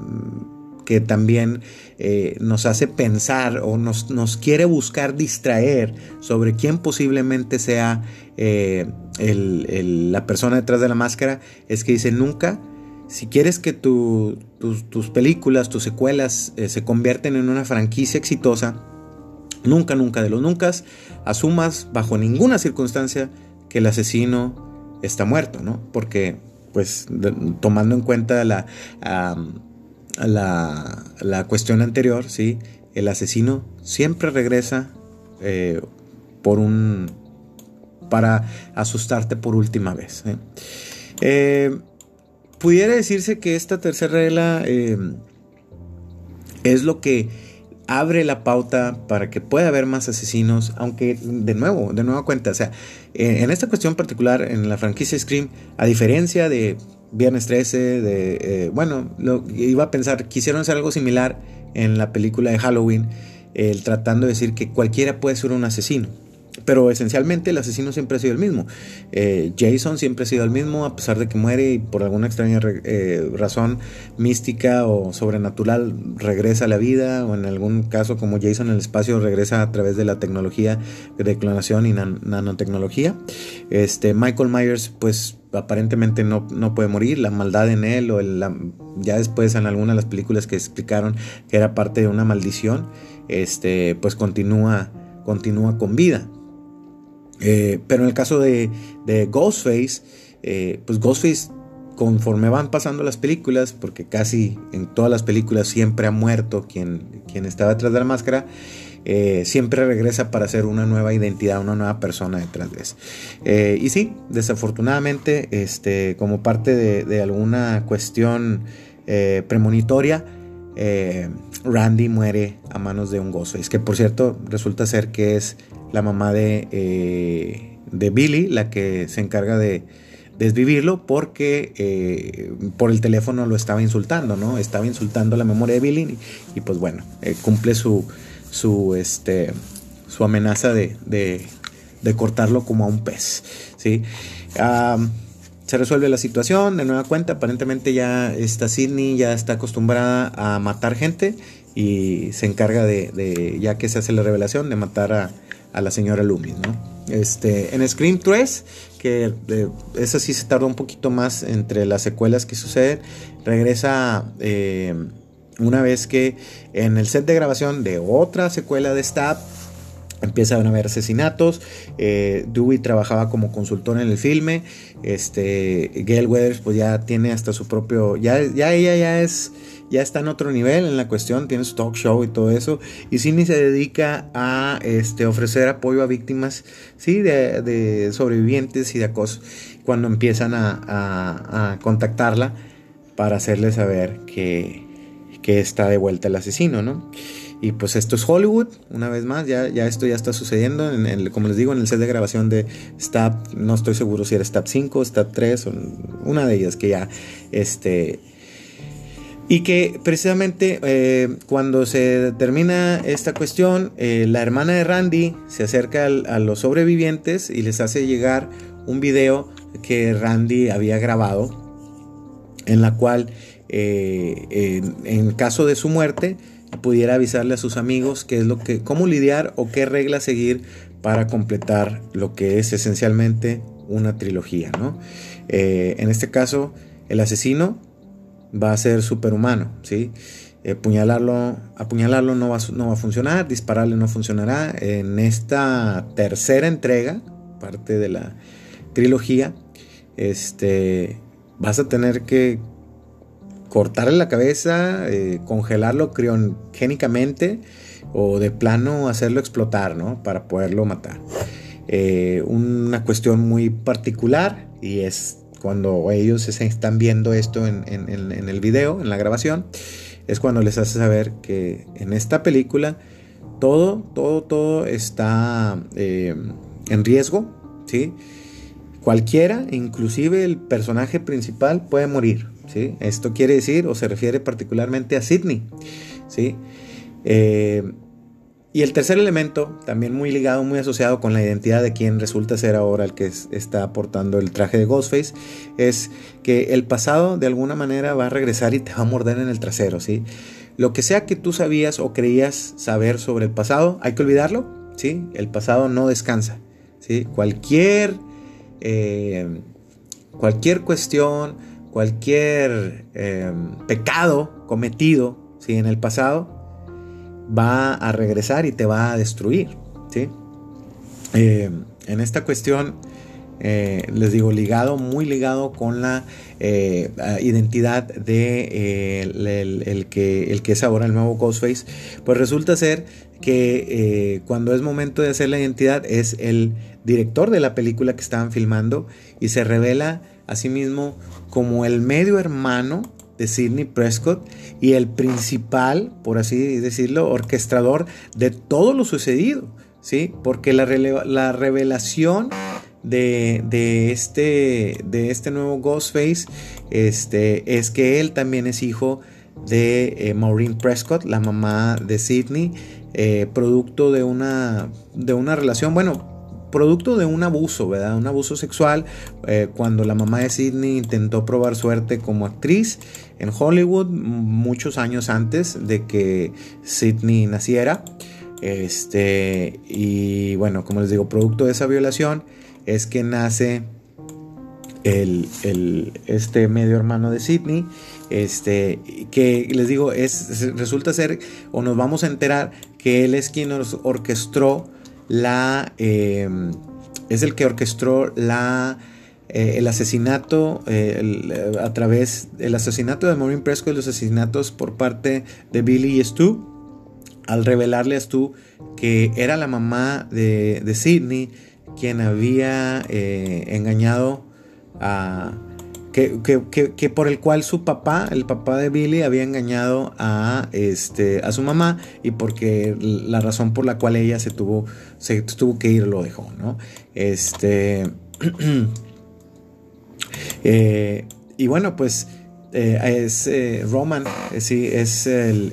que también eh, nos hace pensar o nos, nos, quiere buscar distraer sobre quién posiblemente sea eh, la persona detrás de la máscara, es que dice nunca, si quieres que tus, películas, tus secuelas eh, se convierten en una franquicia exitosa, nunca, nunca de los nunca, asumas bajo ninguna circunstancia que el asesino está muerto, ¿no? Porque, pues, tomando en cuenta la la, la cuestión anterior, ¿sí? el asesino siempre regresa eh, por un para asustarte por última vez. ¿eh? Eh, pudiera decirse que esta tercera regla es lo que abre la pauta para que pueda haber más asesinos, aunque de nuevo, de nueva cuenta, o sea, en esta cuestión particular, en la franquicia Scream, a diferencia de Viernes 13, de, eh, bueno, lo, iba a pensar, quisieron hacer algo similar en la película de Halloween, tratando de decir que cualquiera puede ser un asesino. Pero esencialmente el asesino siempre ha sido el mismo. Eh, Jason siempre ha sido el mismo, a pesar de que muere y por alguna extraña eh, razón mística o sobrenatural regresa a la vida, o en algún caso como Jason en el espacio regresa a través de la tecnología de clonación y nanotecnología. Este, Michael Myers, pues aparentemente no, no, puede morir, la maldad en él, o ya después en algunas de las películas que explicaron que era parte de una maldición, este, pues continúa, continúa con vida. Eh, pero en el caso de, Ghostface, eh, pues Ghostface conforme van pasando las películas, porque casi en todas las películas siempre ha muerto quien, quien estaba detrás de la máscara, eh, siempre regresa para ser una nueva identidad, una nueva persona detrás de eso. y sí, desafortunadamente, este, como parte de, alguna cuestión premonitoria, Randy muere a manos de un Ghostface, que por cierto resulta ser que es la mamá de, eh, de Billy, la que se encarga de desvivirlo porque eh, por el teléfono lo estaba insultando, ¿no? Estaba insultando la memoria de Billy y, pues bueno, eh, cumple su, su, este, su amenaza de, de, cortarlo como a un pez, ¿sí? se resuelve la situación, de nueva cuenta, aparentemente ya está Sidney, ya está acostumbrada a matar gente y se encarga de, de ya que se hace la revelación, de matar a, a la señora Loomis, ¿no? Este, en Scream 3, que eh, esa sí se tardó un poquito más entre las secuelas que suceden, regresa eh, una vez que en el set de grabación de otra secuela de Stab, empiezan a haber asesinatos. Eh, Dewey trabajaba como consultor en el filme. Este, Gail Weathers, pues ya tiene hasta su propio. Ya, ya ella ya es ya está en otro nivel en la cuestión, tiene su talk show y todo eso. Y Sidney se dedica a este, ofrecer apoyo a víctimas ¿sí? de, sobrevivientes y de acoso. Cuando empiezan a, contactarla, para hacerle saber que, que está de vuelta el asesino, ¿no? Y pues esto es Hollywood, una vez más, ya, ya esto ya está sucediendo, en el, como les digo, en el set de grabación de Stab, no estoy seguro si era Stab 5, Stab 3, o una de ellas que ya, este... Y que precisamente eh, cuando se termina esta cuestión, eh, la hermana de Randy se acerca a los sobrevivientes y les hace llegar un video que Randy había grabado, en la cual, eh, en, en caso de su muerte, pudiera avisarle a sus amigos qué es lo que, cómo lidiar o qué regla seguir para completar lo que es esencialmente una trilogía, ¿no? En este caso, el asesino va a ser superhumano, ¿sí? apuñalarlo, apuñalarlo no va, no va a funcionar, dispararle no funcionará. En esta tercera entrega, parte de la trilogía, este, vas a tener que cortarle la cabeza, eh, congelarlo criogénicamente o de plano hacerlo explotar, ¿no? Para poderlo matar. Eh, una cuestión muy particular y es cuando ellos están viendo esto en, el video, en la grabación, es cuando les hace saber que en esta película todo, todo, todo está eh, en riesgo, ¿sí? Cualquiera, inclusive el personaje principal, puede morir. ¿sí? Esto quiere decir o se refiere particularmente a Sidney. ¿sí? Eh, y el tercer elemento, también muy ligado, muy asociado con la identidad de quien resulta ser ahora el que está portando el traje de Ghostface, es que el pasado de alguna manera va a regresar y te va a morder en el trasero, ¿sí? Lo que sea que tú sabías o creías saber sobre el pasado, hay que olvidarlo, ¿sí? El pasado no descansa, ¿sí? Cualquier, eh, cualquier cuestión, cualquier em, pecado cometido ¿sí? en el pasado va a regresar y te va a destruir. ¿sí? Em, en esta cuestión, eh, les digo, ligado, muy ligado con la eh, identidad de eh, el, que, el que es ahora el nuevo Ghostface, pues resulta ser que cuando es momento de hacer la identidad es el director de la película que estaban filmando y se revela asimismo como el medio hermano de Sidney Prescott y el principal, por así decirlo, orquestador de todo lo sucedido, ¿sí? Porque la, la revelación de, este, de este nuevo Ghostface este, es que él también es hijo de eh, Maureen Prescott, la mamá de Sidney, eh, producto de una, de una relación, bueno, producto de un abuso, ¿verdad? Un abuso sexual, eh, cuando la mamá de Sidney intentó probar suerte como actriz en Hollywood muchos años antes de que Sidney naciera. Este, y bueno, como les digo, producto de esa violación es que nace el, este medio hermano de Sidney, este, que les digo, es, resulta ser, o nos vamos a enterar que él es quien nos orquestó la, em, es el que orquestó la, eh, el asesinato eh, a través del asesinato de Maureen Prescott y los asesinatos por parte de Billy y Stu al revelarle a Stu que era la mamá de, de Sidney quien había eh, engañado a, que, por el cual su papá, el papá de Billy, había engañado a, este, a su mamá y porque la razón por la cual ella se tuvo, se tuvo que ir lo dejó, ¿no? Este, <clears throat> eh, y bueno, pues eh, es eh, Roman, sí, es el,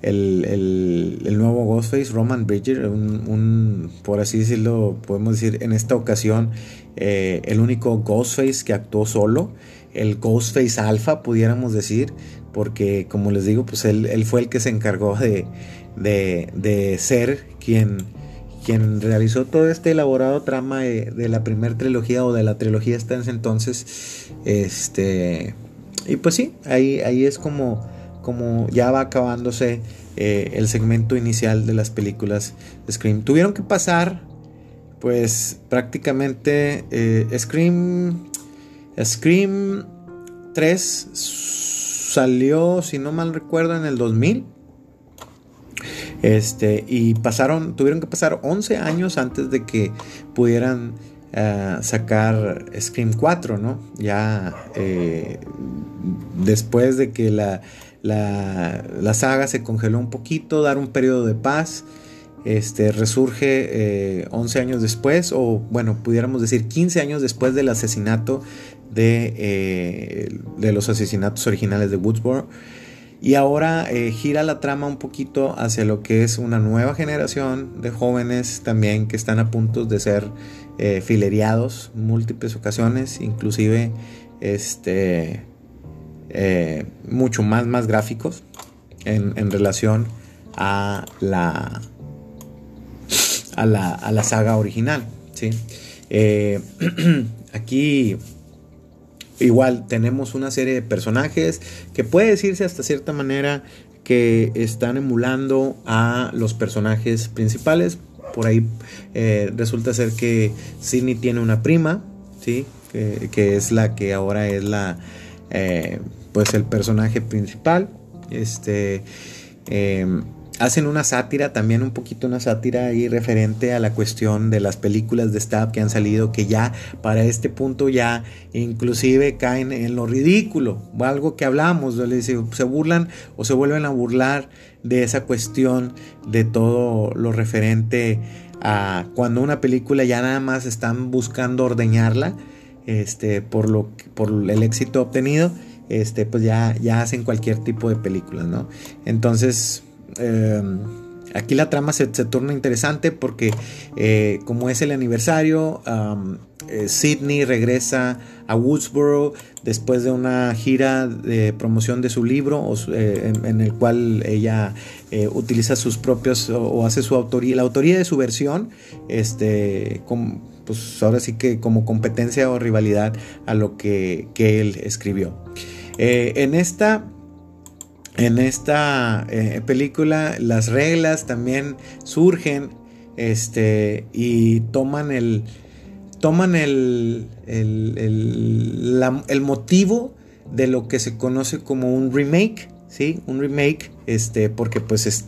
el, nuevo Ghostface, Roman Bridger, un, por así decirlo, podemos decir en esta ocasión eh, el único Ghostface que actuó solo, el Ghostface Alpha, pudiéramos decir, porque como les digo, pues él, fue el que se encargó de, de, ser quien, quien realizó todo este elaborado trama de, la primera trilogía o de la trilogía hasta ese entonces. Este, y pues sí, ahí, ahí es como, como ya va acabándose eh, el segmento inicial de las películas Scream. Tuvieron que pasar pues prácticamente eh, Scream, Scream 3 salió, si no mal recuerdo, en el 2000. Este, y pasaron, tuvieron que pasar 11 años antes de que pudieran eh, sacar Scream 4, ¿no? Ya eh, después de que la, la, saga se congeló un poquito, dar un periodo de paz. Este, resurge 11 años después, o bueno, pudiéramos decir 15 años después del asesinato de, de los asesinatos originales de Woodsboro. Y ahora eh, gira la trama un poquito hacia lo que es una nueva generación de jóvenes también que están a punto de ser eh, fileriados múltiples ocasiones, inclusive este, eh, mucho más, más gráficos en, relación a la, a la, saga original. ¿sí? <clears throat> aquí Igual tenemos una serie de personajes que puede decirse hasta cierta manera que están emulando a los personajes principales. Por ahí eh, resulta ser que Sidney tiene una prima, ¿sí? Que, es la que ahora es la, eh, pues el personaje principal. Este, em, hacen una sátira, también un poquito una sátira ahí referente a la cuestión de las películas de Stab que han salido, que ya para este punto ya inclusive caen en lo ridículo, o algo que hablamos, se burlan o se vuelven a burlar de esa cuestión de todo lo referente a cuando una película ya nada más están buscando ordeñarla este, por, lo, por el éxito obtenido. Este, pues ya, ya hacen cualquier tipo de película, ¿no? Entonces, Em, aquí la trama se, torna interesante porque eh, como es el aniversario, eh, Sidney regresa a Woodsboro después de una gira de promoción de su libro eh, en, el cual ella utiliza sus propios o, hace su autoría, la autoría de su versión, este, pues ahora sí que como competencia o rivalidad a lo que él escribió. en esta en esta eh, película las reglas también surgen este, y toman el, toman el, el, motivo de lo que se conoce como un remake, ¿sí? Un remake, este, porque pues es,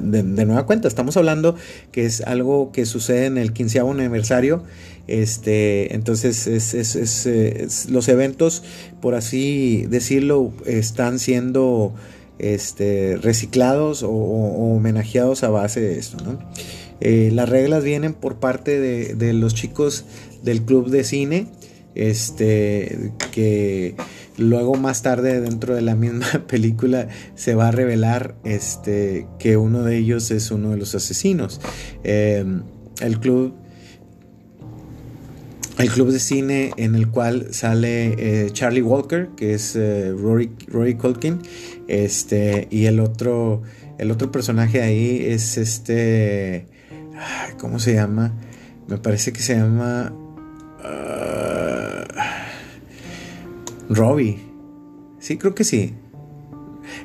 de, nueva cuenta, estamos hablando que es algo que sucede en el quinceavo aniversario, este, entonces es, los eventos, por así decirlo, están siendo este, reciclados o, homenajeados a base de esto. Eh, las reglas vienen por parte de, los chicos del club de cine, este, que luego más tarde dentro de la misma <laughs> película se va a revelar este, que uno de ellos es uno de los asesinos. Eh, el club el club de cine en el cual sale eh, Charlie Walker, que es eh, Rory, Rory, Culkin, este, y el otro, el otro personaje ahí es este, ¿cómo se llama? Me parece que se llama uh, Robbie. Sí, creo que sí.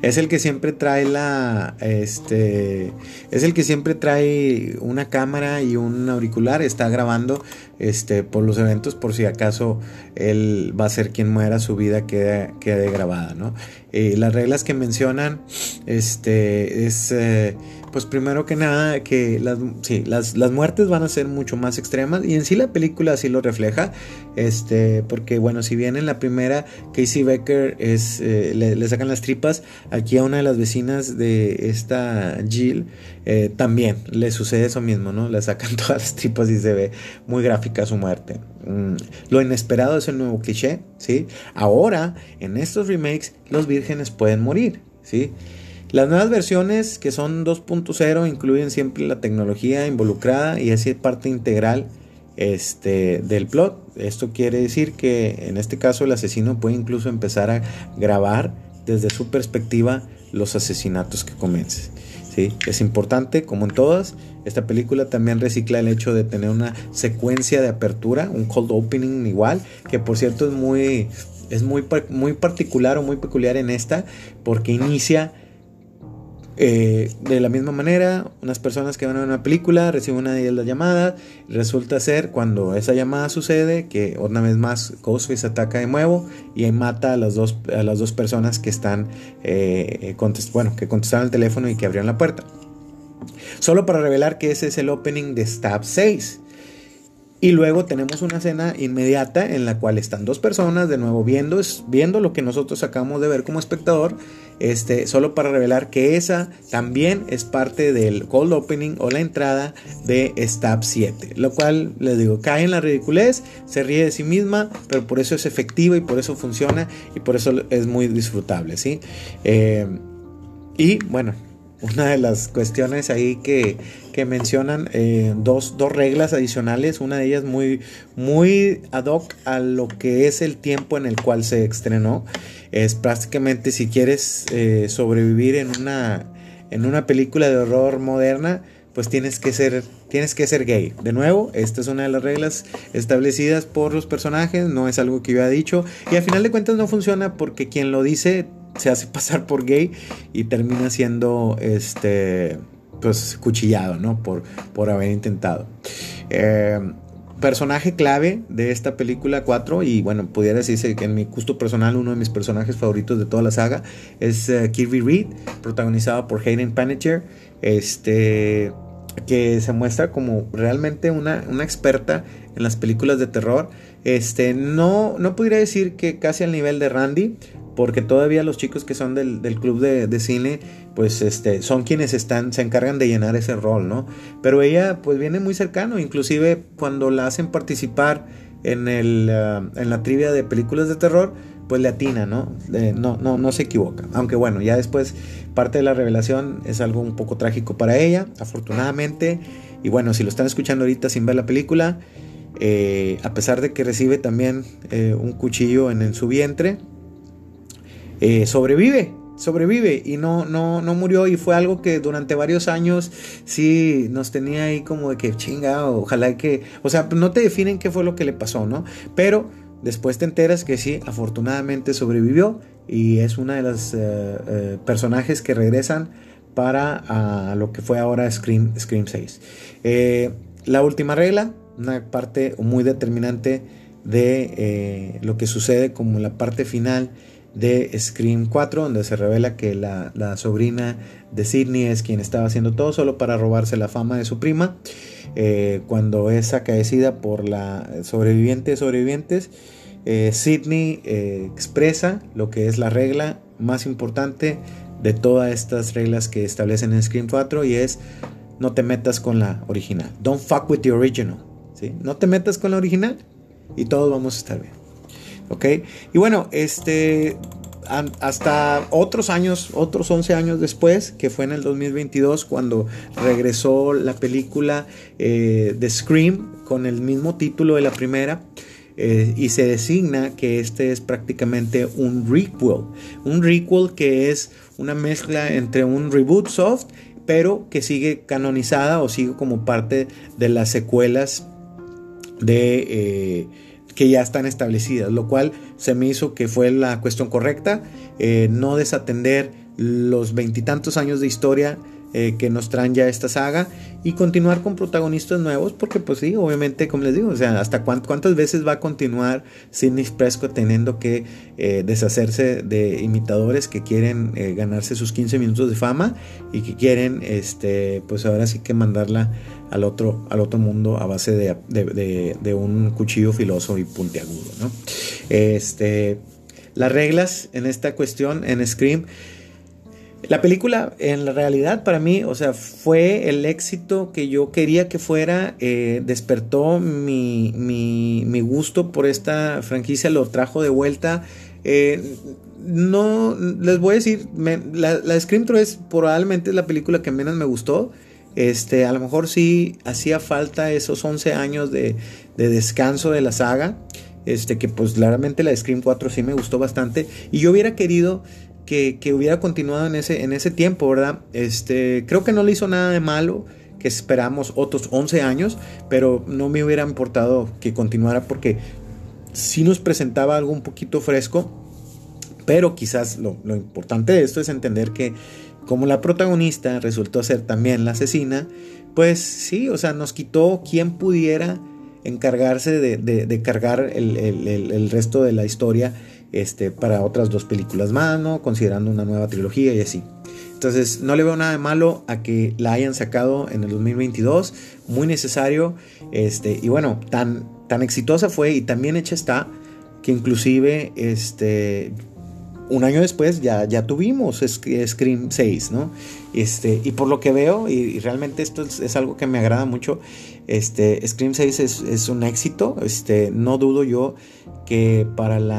Es el que siempre trae la. Este. Es el que siempre trae una cámara y un auricular. Está grabando este, por los eventos. Por si acaso él va a ser quien muera, su vida quede, quede grabada, ¿no? Eh, las reglas que mencionan. Este. Es. Eh, pues primero que nada, que las, sí, las, muertes van a ser mucho más extremas y en sí la película así lo refleja, este, porque bueno, si bien en la primera Casey Becker es, eh, le, sacan las tripas, aquí a una de las vecinas de esta Jill también le sucede eso mismo, ¿no? Le sacan <laughs> todas las tripas y se ve muy gráfica su muerte. Mm, lo inesperado es el nuevo cliché, ¿sí? Ahora, en estos remakes, los vírgenes pueden morir, ¿sí? Las nuevas versiones que son 2.0 incluyen siempre la tecnología involucrada y es parte integral este, del plot. Esto quiere decir que en este caso el asesino puede incluso empezar a grabar desde su perspectiva los asesinatos que comience. ¿sí? Es importante, como en todas, esta película también recicla el hecho de tener una secuencia de apertura, un cold opening igual, que por cierto es muy, es muy, muy particular o muy peculiar en esta, porque inicia eh, de la misma manera, unas personas que van a ver una película reciben una de las llamadas. Resulta ser cuando esa llamada sucede que una vez más Ghostface ataca de nuevo y mata a las dos, a las dos personas que están, eh, bueno, que contestaron el teléfono y que abrieron la puerta. Solo para revelar que ese es el opening de Stab 6. Y luego tenemos una escena inmediata en la cual están dos personas de nuevo viendo, viendo lo que nosotros acabamos de ver como espectador, este, solo para revelar que esa también es parte del cold opening o la entrada de Stab 7. Lo cual, les digo, cae en la ridiculez, se ríe de sí misma, pero por eso es efectiva y por eso funciona y por eso es muy disfrutable, ¿sí? Eh, y bueno, una de las cuestiones ahí que, mencionan, eh, dos, reglas adicionales, una de ellas muy, muy ad hoc a lo que es el tiempo en el cual se estrenó, es prácticamente si quieres eh, sobrevivir en una, película de horror moderna, pues tienes que ser tienes que ser gay. De nuevo, esta es una de las reglas establecidas por los personajes, no es algo que yo haya dicho y al final de cuentas no funciona porque quien lo dice se hace <laughs> pasar por gay y termina siendo este pues cuchillado, ¿no? Por, por haber intentado. Eh, personaje clave de esta película 4 y bueno, pudiera decirse que en mi gusto personal uno de mis personajes favoritos de toda la saga es uh, Kirby Reed, protagonizado por Hayden Panettiere, este que se muestra como realmente una, una experta en las películas de terror. Este, no, no podría decir que casi al nivel de Randy, porque todavía los chicos que son del, club de, cine, pues este, son quienes están, se encargan de llenar ese rol, ¿no? Pero ella pues viene muy cercano, inclusive cuando la hacen participar en, el, ah, en la trivia de películas de terror, pues le atina, ¿no? no, no, no se equivoca. Aunque bueno, ya después parte de la revelación es algo un poco trágico para ella, afortunadamente. Y bueno, si lo están escuchando ahorita sin ver la película, eh, a pesar de que recibe también eh, un cuchillo en su vientre, eh, sobrevive, sobrevive y no, no, no murió y fue algo que durante varios años sí nos tenía ahí como de que chinga, ojalá que, o sea, no te definen qué fue lo que le pasó, ¿no? Pero después te enteras que sí, afortunadamente sobrevivió y es una de las eh, eh, personajes que regresan para lo que fue ahora Scream, Scream 6. la última regla, una parte muy determinante de lo que sucede como la parte final de Scream 4, donde se revela que la, sobrina de Sidney es quien estaba haciendo todo solo para robarse la fama de su prima. Eh, cuando es acaecida por la sobreviviente de sobrevivientes, eh, Sidney eh, expresa lo que es la regla más importante de todas estas reglas que establecen en Scream 4 y es no te metas con la original. Don't fuck with the original. ¿sí? No te metas con la original y todos vamos a estar bien. ¿Ok? Y bueno, este, hasta otros años, otros 11 años después, que fue en el 2022, cuando regresó la película eh, de Scream con el mismo título de la primera. Eh, y se designa que este es prácticamente un requel. Un requel que es una mezcla entre un reboot soft, pero que sigue canonizada o sigue como parte de las secuelas de... Eh, que ya están establecidas, lo cual se me hizo que fue la cuestión correcta, eh, no desatender los veintitantos años de historia eh, que nos traen ya esta saga y continuar con protagonistas nuevos porque pues sí, obviamente como les digo, o sea, hasta cuántas veces va a continuar Sidney Prescott teniendo que eh, deshacerse de imitadores que quieren ganarse sus 15 minutos de fama y que quieren este pues ahora sí que mandarla al otro, al otro mundo a base de, un cuchillo filoso y puntiagudo. ¿no? Este, las reglas en esta cuestión, en Scream, la película en la realidad para mí, o sea, fue el éxito que yo quería que fuera, eh, despertó mi, mi, gusto por esta franquicia, lo trajo de vuelta. Eh, no, les voy a decir, la, la Scream 3 probablemente es la película que menos me gustó. Este, a lo mejor sí hacía falta esos 11 años de, descanso de la saga. Este, que pues claramente la de Scream 4 sí me gustó bastante. Y yo hubiera querido que, hubiera continuado en ese, en ese tiempo, ¿verdad? Este, creo que no le hizo nada de malo que esperamos otros 11 años, pero no me hubiera importado que continuara porque sí nos presentaba algo un poquito fresco, pero quizás lo, lo importante de esto es entender que como la protagonista resultó ser también la asesina, pues sí, o sea, nos quitó quien pudiera encargarse de, cargar el, resto de la historia este, para otras dos películas más, ¿no? Considerando una nueva trilogía y así. Entonces, no le veo nada de malo a que la hayan sacado en el 2022. Muy necesario. Este, y bueno, tan, tan exitosa fue y también hecha está que inclusive este, un año después ya, ya tuvimos Scream 6, ¿no? Este, y por lo que veo, y, realmente esto es, algo que me agrada mucho, este, Scream 6 es, un éxito, este, no dudo yo que para el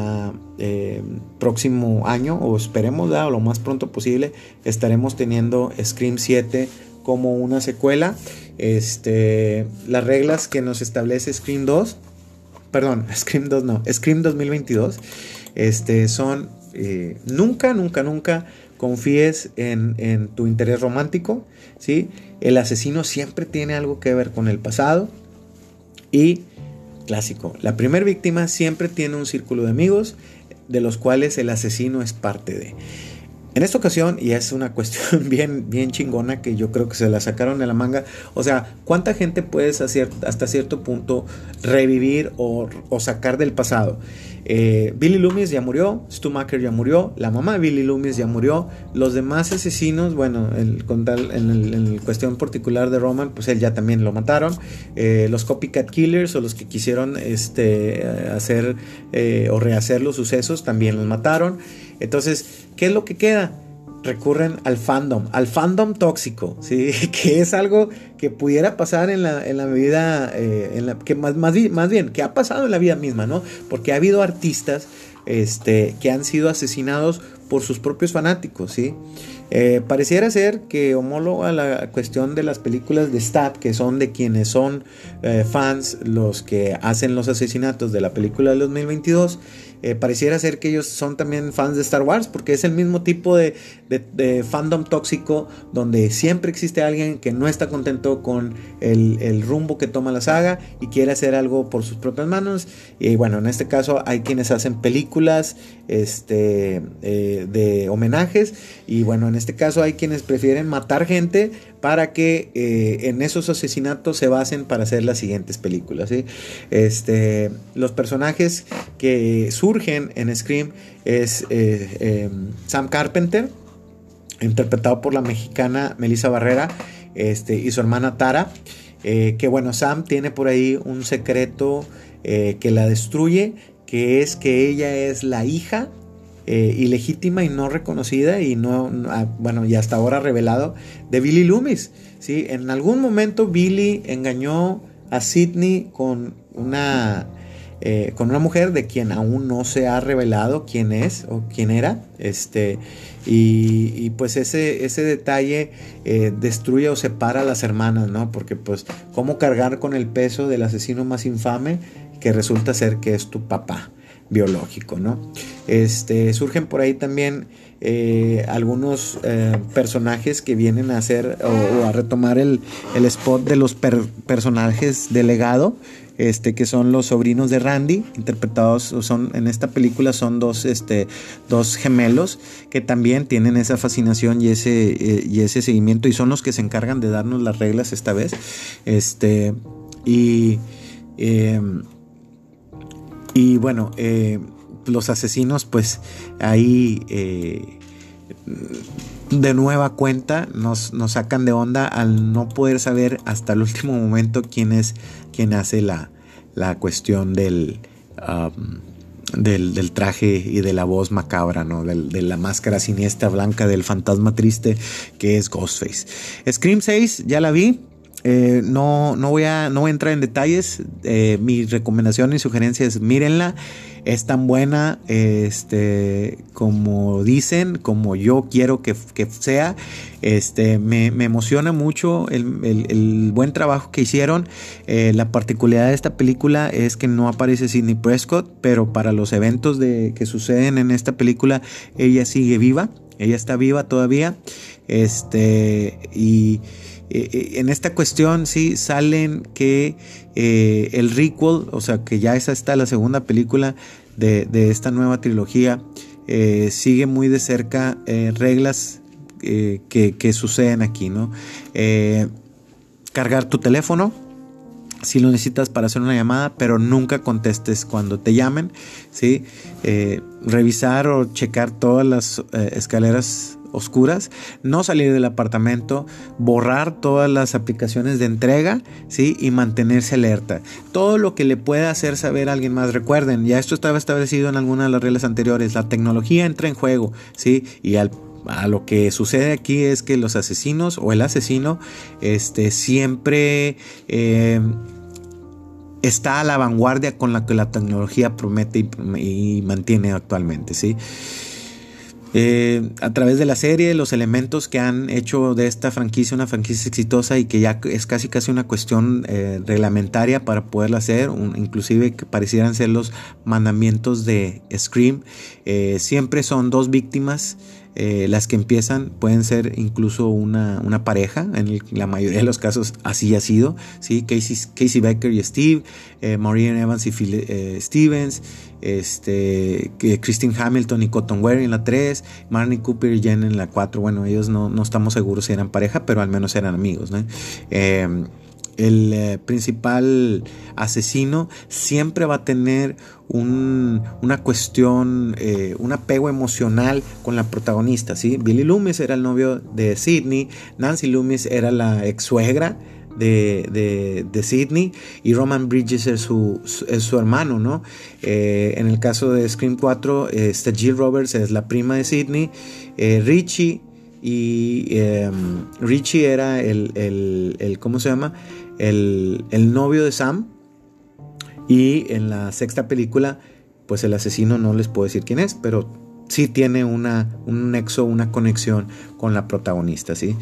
eh, próximo año, o esperemos lo más pronto posible, estaremos teniendo Scream 7 como una secuela. Este, las reglas que nos establece Scream 2, perdón, <laughs> Scream 2 no, Scream 2022, este, son eh, nunca, nunca, nunca confíes en, tu interés romántico, ¿sí? El asesino siempre tiene algo que ver con el pasado y clásico, la primera víctima siempre tiene un círculo de amigos de los cuales el asesino es parte de. En esta ocasión, y es una cuestión <laughs> bien, bien chingona que yo creo que se la sacaron de la manga, o sea, ¿cuánta gente puedes hacer hasta cierto punto revivir o, o sacar del pasado? Eh, Billy Loomis ya murió, Stumacher ya murió, la mamá de Billy Loomis ya murió, los demás asesinos, bueno, el, en, cuestión particular de Roman, pues él ya también lo mataron. Eh, los copycat killers o los que quisieron este, hacer eh, o rehacer los sucesos también los mataron. Entonces, ¿qué es lo que queda? recurren al fandom, al fandom tóxico, <laughs> ¿sí? que es algo que pudiera pasar en la, en la vida, eh, en la, que más, más, más, bien, que ha pasado en la vida misma, ¿no? Porque ha habido artistas este, que han sido asesinados por sus propios fanáticos, ¿sí? Eh, pareciera ser que homólogo a la cuestión de las películas de Stab, que son de quienes son eh, fans los que hacen los asesinatos de la película de 2022, eh, pareciera ser que ellos son también fans de Star Wars, porque es el mismo tipo de, fandom tóxico donde siempre existe alguien que no está contento con el, rumbo que toma la saga y quiere hacer algo por sus propias manos. Y bueno, en este caso hay quienes hacen películas este, eh, de homenajes y bueno, en este caso hay quienes prefieren matar gente para que eh, en esos asesinatos se basen para hacer las siguientes películas. Este, los personajes que surgen en Scream es eh, em, Sam Carpenter, interpretado por la mexicana Melissa Barrera, este, y su hermana Tara. Eh, que bueno, Sam tiene por ahí un secreto que la destruye, que es que ella es la hija eh, ilegítima y no reconocida y no, ah, bueno, y hasta ahora revelado de Billy Loomis. ¿sí? En algún momento Billy engañó a Sidney con una, eh, con una mujer de quien aún no se ha revelado quién es o quién era. Este, y, pues ese, ese detalle eh, destruye o separa a las hermanas, ¿no? Porque pues, ¿cómo cargar con el peso del asesino más infame que resulta ser que es tu papá? Biológico, ¿no? Este, surgen por ahí también eh, algunos eh, personajes que vienen a hacer o, a retomar el, spot de los personajes de legado, este, que son los sobrinos de Randy, interpretados son en esta película son dos, este, dos gemelos que también tienen esa fascinación y ese, eh, y ese seguimiento y son los que se encargan de darnos las reglas esta vez. Este, y y bueno, eh, los asesinos pues ahí eh, de nueva cuenta nos, sacan de onda al no poder saber hasta el último momento quién es quien hace la, cuestión del, um, del, del, traje y de la voz macabra, ¿no? de la máscara siniestra blanca del fantasma triste que es Ghostface. Scream 6, ya la vi. Eh, no, no, voy a, no entrar en detalles. Eh, mi recomendación y sugerencia es mírenla. Es tan buena este, como dicen, como yo quiero que, sea. Este, me, emociona mucho el, buen trabajo que hicieron. Eh, la particularidad de esta película es que no aparece Sidney Prescott, pero para los eventos de, que suceden en esta película, ella sigue viva. Ella está viva todavía. Este, y eh, eh, en esta cuestión sí salen que eh, el requel, o sea que ya esa está la segunda película de, esta nueva trilogía, sigue muy de cerca reglas que, suceden aquí, ¿no? cargar tu teléfono, si lo necesitas para hacer una llamada, pero nunca contestes cuando te llamen, ¿sí? revisar o checar todas las escaleras oscuras, no salir del apartamento, borrar todas las aplicaciones de entrega, ¿sí? Y mantenerse alerta. Todo lo que le pueda hacer saber a alguien más. Recuerden, ya esto estaba establecido en algunas de las reglas anteriores, la tecnología entra en juego, ¿sí? Y al a lo que sucede aquí es que los asesinos o el asesino este, siempre eh, está a la vanguardia con la que la tecnología promete y, mantiene actualmente. ¿sí? Eh, a través de la serie, los elementos que han hecho de esta franquicia una franquicia exitosa y que ya es casi casi una cuestión eh, reglamentaria para poderla hacer, inclusive que parecieran ser los mandamientos de Scream, siempre son dos víctimas eh, las que empiezan pueden ser incluso una, pareja, en la mayoría de los casos así ha sido, ¿sí? Casey, Casey Becker y Steve, eh, Maureen Evans y Phil eh, Stevens, este, Christine Hamilton y Cotton Ware en la 3, Marnie Cooper y Jen en la 4, bueno, ellos no, no, estamos seguros si eran pareja, pero al menos eran amigos, ¿no? El eh, principal asesino siempre va a tener una cuestión, eh, un apego emocional con la protagonista. ¿sí? Billy Loomis era el novio de Sidney, Nancy Loomis era la ex suegra. De, de, Sidney y Roman Bridges es su, es su hermano, ¿no? Eh, en el caso de Scream 4, esta Jill Roberts es la prima de Sidney, Richie y em, Richie era el, el, ¿cómo se llama? El, novio de Sam. Y en la sexta película, pues el asesino no les puedo decir quién es, pero sí tiene una, un nexo, una conexión con la protagonista, ¿sí?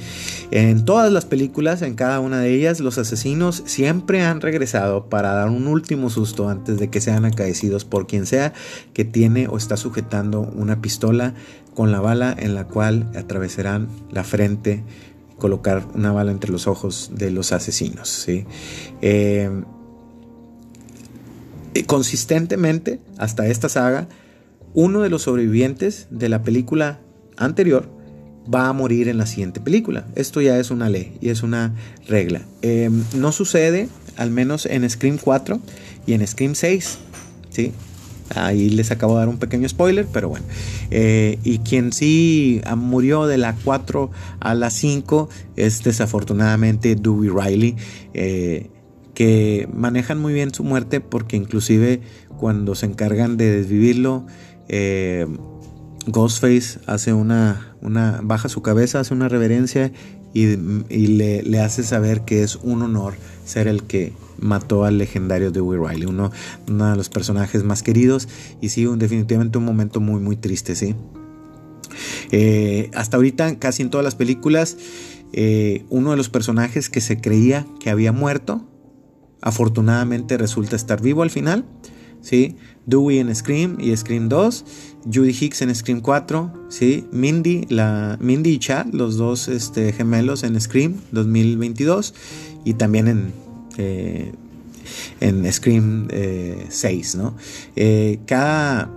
En todas las películas, en cada una de ellas, los asesinos siempre han regresado para dar un último susto antes de que sean acaecidos por quien sea que tiene o está sujetando una pistola con la bala en la cual atravesarán la frente colocar una bala entre los ojos de los asesinos. ¿sí? Eh, consistentemente, hasta esta saga, uno de los sobrevivientes de la película anterior va a morir en la siguiente película. Esto ya es una ley y es una regla. Eh, no sucede, al menos en Scream 4 y en Scream 6. ¿sí? Ahí les acabo de dar un pequeño spoiler, pero bueno. Eh, y quien sí murió de la 4 a la 5 es desafortunadamente Dewey Riley. Eh, que manejan muy bien su muerte porque inclusive cuando se encargan de desvivirlo, eh, Ghostface hace una, baja su cabeza, hace una reverencia y, le, hace saber que es un honor ser el que mató al legendario Dewey Riley, uno, de los personajes más queridos y sí, definitivamente un momento muy muy triste, sí. Eh, hasta ahorita, casi en todas las películas, eh, uno de los personajes que se creía que había muerto, afortunadamente resulta estar vivo al final. ¿sí? Dewey en Scream y Scream 2, Judy Hicks en Scream 4, ¿sí? Mindy, la, Mindy y Chad, los dos este, gemelos en Scream 2022 y también en eh, en Scream 6, eh, ¿no? Eh, cada,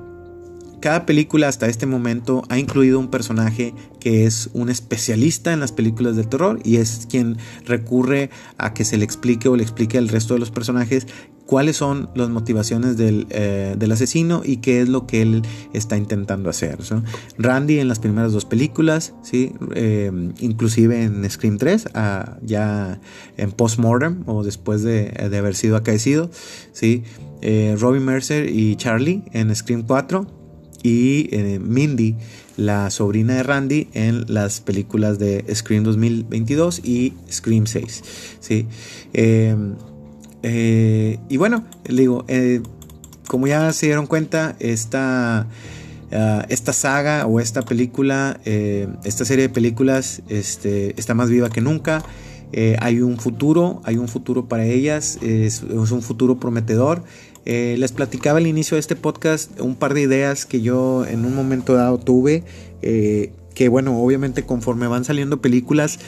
cada película hasta este momento ha incluido un personaje que es un especialista en las películas de terror y es quien recurre a que se le explique o le explique al resto de los personajes cuáles son las motivaciones del, eh, asesino y qué es lo que él está intentando hacer. Randy en las primeras dos películas, ¿sí? Eh, inclusive en Scream 3, ah, ya en post-mortem o después de, haber sido acaecido, ¿sí? Eh, Mercer y Charlie en Scream 4 y Mindy, la sobrina de Randy, en las películas de Scream 2022 y Scream 6. ¿sí? Eh, y bueno, digo, eh, como ya se dieron cuenta, esta, ah, esta saga o esta película, eh, esta serie de películas este, está más viva que nunca. hay un futuro, hay un futuro para ellas, es, un futuro prometedor. les platicaba al inicio de este podcast un par de ideas que yo en un momento dado tuve, que bueno, obviamente conforme van saliendo películas,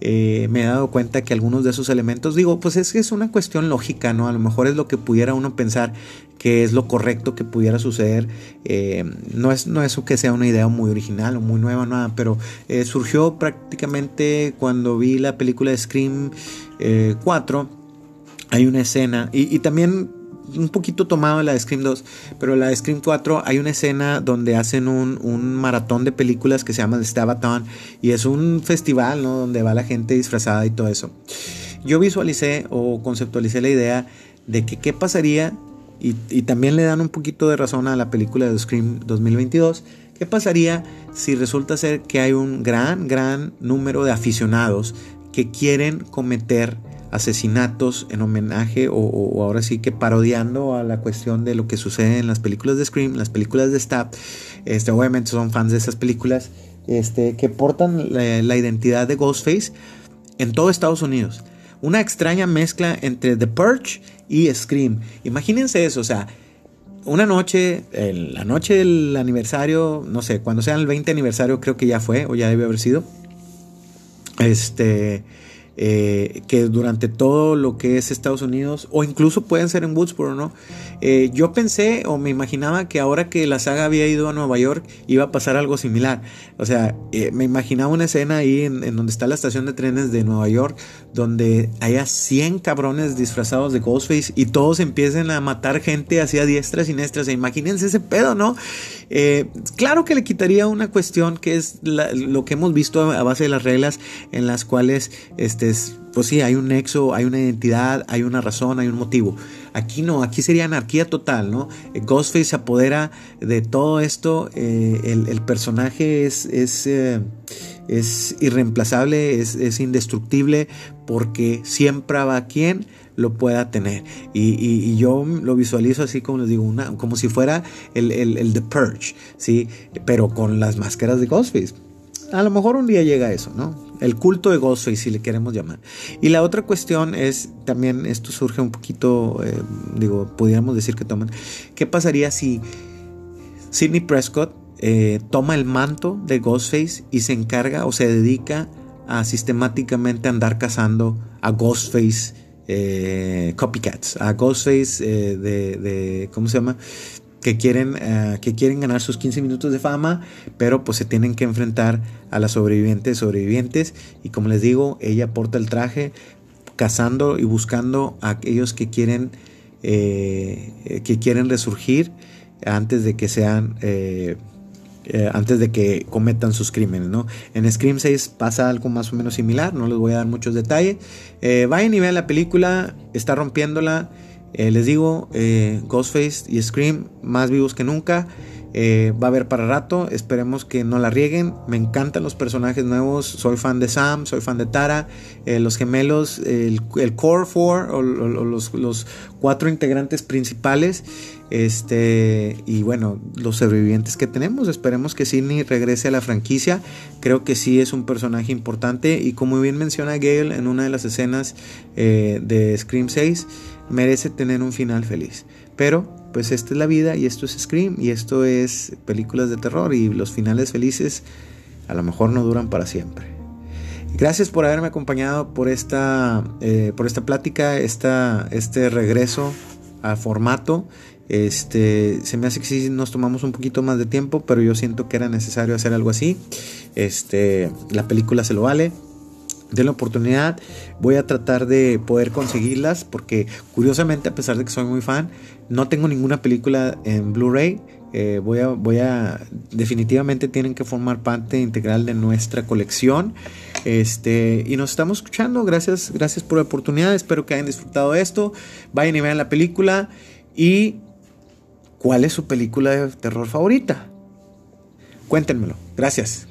eh, me he dado cuenta que algunos de esos elementos, digo, pues es que es una cuestión lógica, ¿no? A lo mejor es lo que pudiera uno pensar que es lo correcto que pudiera suceder. Eh, no, es, no que sea una idea muy original o muy nueva, nada, pero eh, surgió prácticamente cuando vi la película de Scream 4. Hay una escena, y también un poquito tomado de la de Scream 2, pero la de Scream 4 hay una escena donde hacen un, maratón de películas que se llama The Stabathon y es un festival, ¿no? Donde va la gente disfrazada y todo eso. Yo visualicé o conceptualicé la idea de que qué pasaría, y, y también le dan un poquito de razón a la película de Scream 2022, qué pasaría si resulta ser que hay un gran, gran número de aficionados que quieren cometer asesinatos en homenaje o, ahora sí que parodiando a la cuestión de lo que sucede en las películas de Scream, las películas de Stab, este, obviamente son fans de esas películas, este, que portan la, identidad de Ghostface en todo Estados Unidos. Una extraña mezcla entre The Purge y Scream. Imagínense eso, o sea, una noche, la noche del aniversario, no sé, cuando sea el 20 aniversario creo que ya fue o ya debe haber sido. Este, eh, que durante todo lo que es Estados Unidos, o incluso pueden ser en Woodsboro, ¿no? Eh, yo pensé o me imaginaba que ahora que la saga había ido a Nueva York iba a pasar algo similar. O sea, eh, me imaginaba una escena ahí en, donde está la estación de trenes de Nueva York, donde haya 100 cabrones disfrazados de Ghostface y todos empiecen a matar gente hacia diestra y siniestras. E imagínense ese pedo, ¿no? Claro que le quitaría una cuestión que es lo que hemos visto a base de las reglas en las cuales este, pues sí, hay un nexo, hay una identidad, hay una razón, hay un motivo. Aquí no, aquí sería anarquía total, ¿no? Eh, Ghostface se apodera de todo esto, eh, el, personaje es, es, eh, es irreemplazable, es, indestructible, porque siempre va quien lo pueda tener. Y, yo lo visualizo así como les digo, como si fuera el, el, The Purge, ¿sí? Pero con las máscaras de Ghostface. A lo mejor un día llega eso, ¿no? el culto de Ghostface, si le queremos llamar. Y la otra cuestión es, también esto surge un poquito, eh, digo, pudiéramos decir que toman, ¿qué pasaría si Sidney Prescott eh, toma el manto de Ghostface y se encarga o se dedica a sistemáticamente andar cazando a Ghostface eh, copycats, a Ghostface de, de, ¿cómo se llama? que quieren, eh, que quieren ganar sus 15 minutos de fama, pero pues se tienen que enfrentar a las sobrevivientes, sobrevivientes, y como les digo, ella porta el traje cazando y buscando a aquellos que quieren, eh, que quieren resurgir antes de que sean... Eh, antes de que cometan sus crímenes, ¿no? En Scream 6 pasa algo más o menos similar, no les voy a dar muchos detalles. vayan y vean la película, está rompiéndola. Eh, les digo, eh, Ghostface y Scream más vivos que nunca. Eh, va a haber para rato. Esperemos que no la rieguen. Me encantan los personajes nuevos. Soy fan de Sam, soy fan de Tara. los gemelos, el, Core Four, o, los, cuatro integrantes principales. Este, y bueno, los sobrevivientes que tenemos. Esperemos que Sidney regrese a la franquicia. Creo que sí es un personaje importante. Y como bien menciona Gale en una de las escenas de Scream 6 merece tener un final feliz. Pero, pues esta es la vida y esto es Scream y esto es películas de terror y los finales felices a lo mejor no duran para siempre. Gracias por haberme acompañado por esta, eh, por esta plática, esta, este regreso a formato. Este, se me hace que sí nos tomamos un poquito más de tiempo, pero yo siento que era necesario hacer algo así. Este, la película se lo vale de la oportunidad. Voy a tratar de poder conseguirlas porque curiosamente a pesar de que soy muy fan, no tengo ninguna película en Blu-ray. Eh, voy, a, voy a definitivamente tienen que formar parte integral de nuestra colección. Este, y nos estamos escuchando. Gracias, gracias por la oportunidad. Espero que hayan disfrutado esto. Vayan y vean la película. ¿Cuál es su película de terror favorita? Cuéntenmelo. Gracias.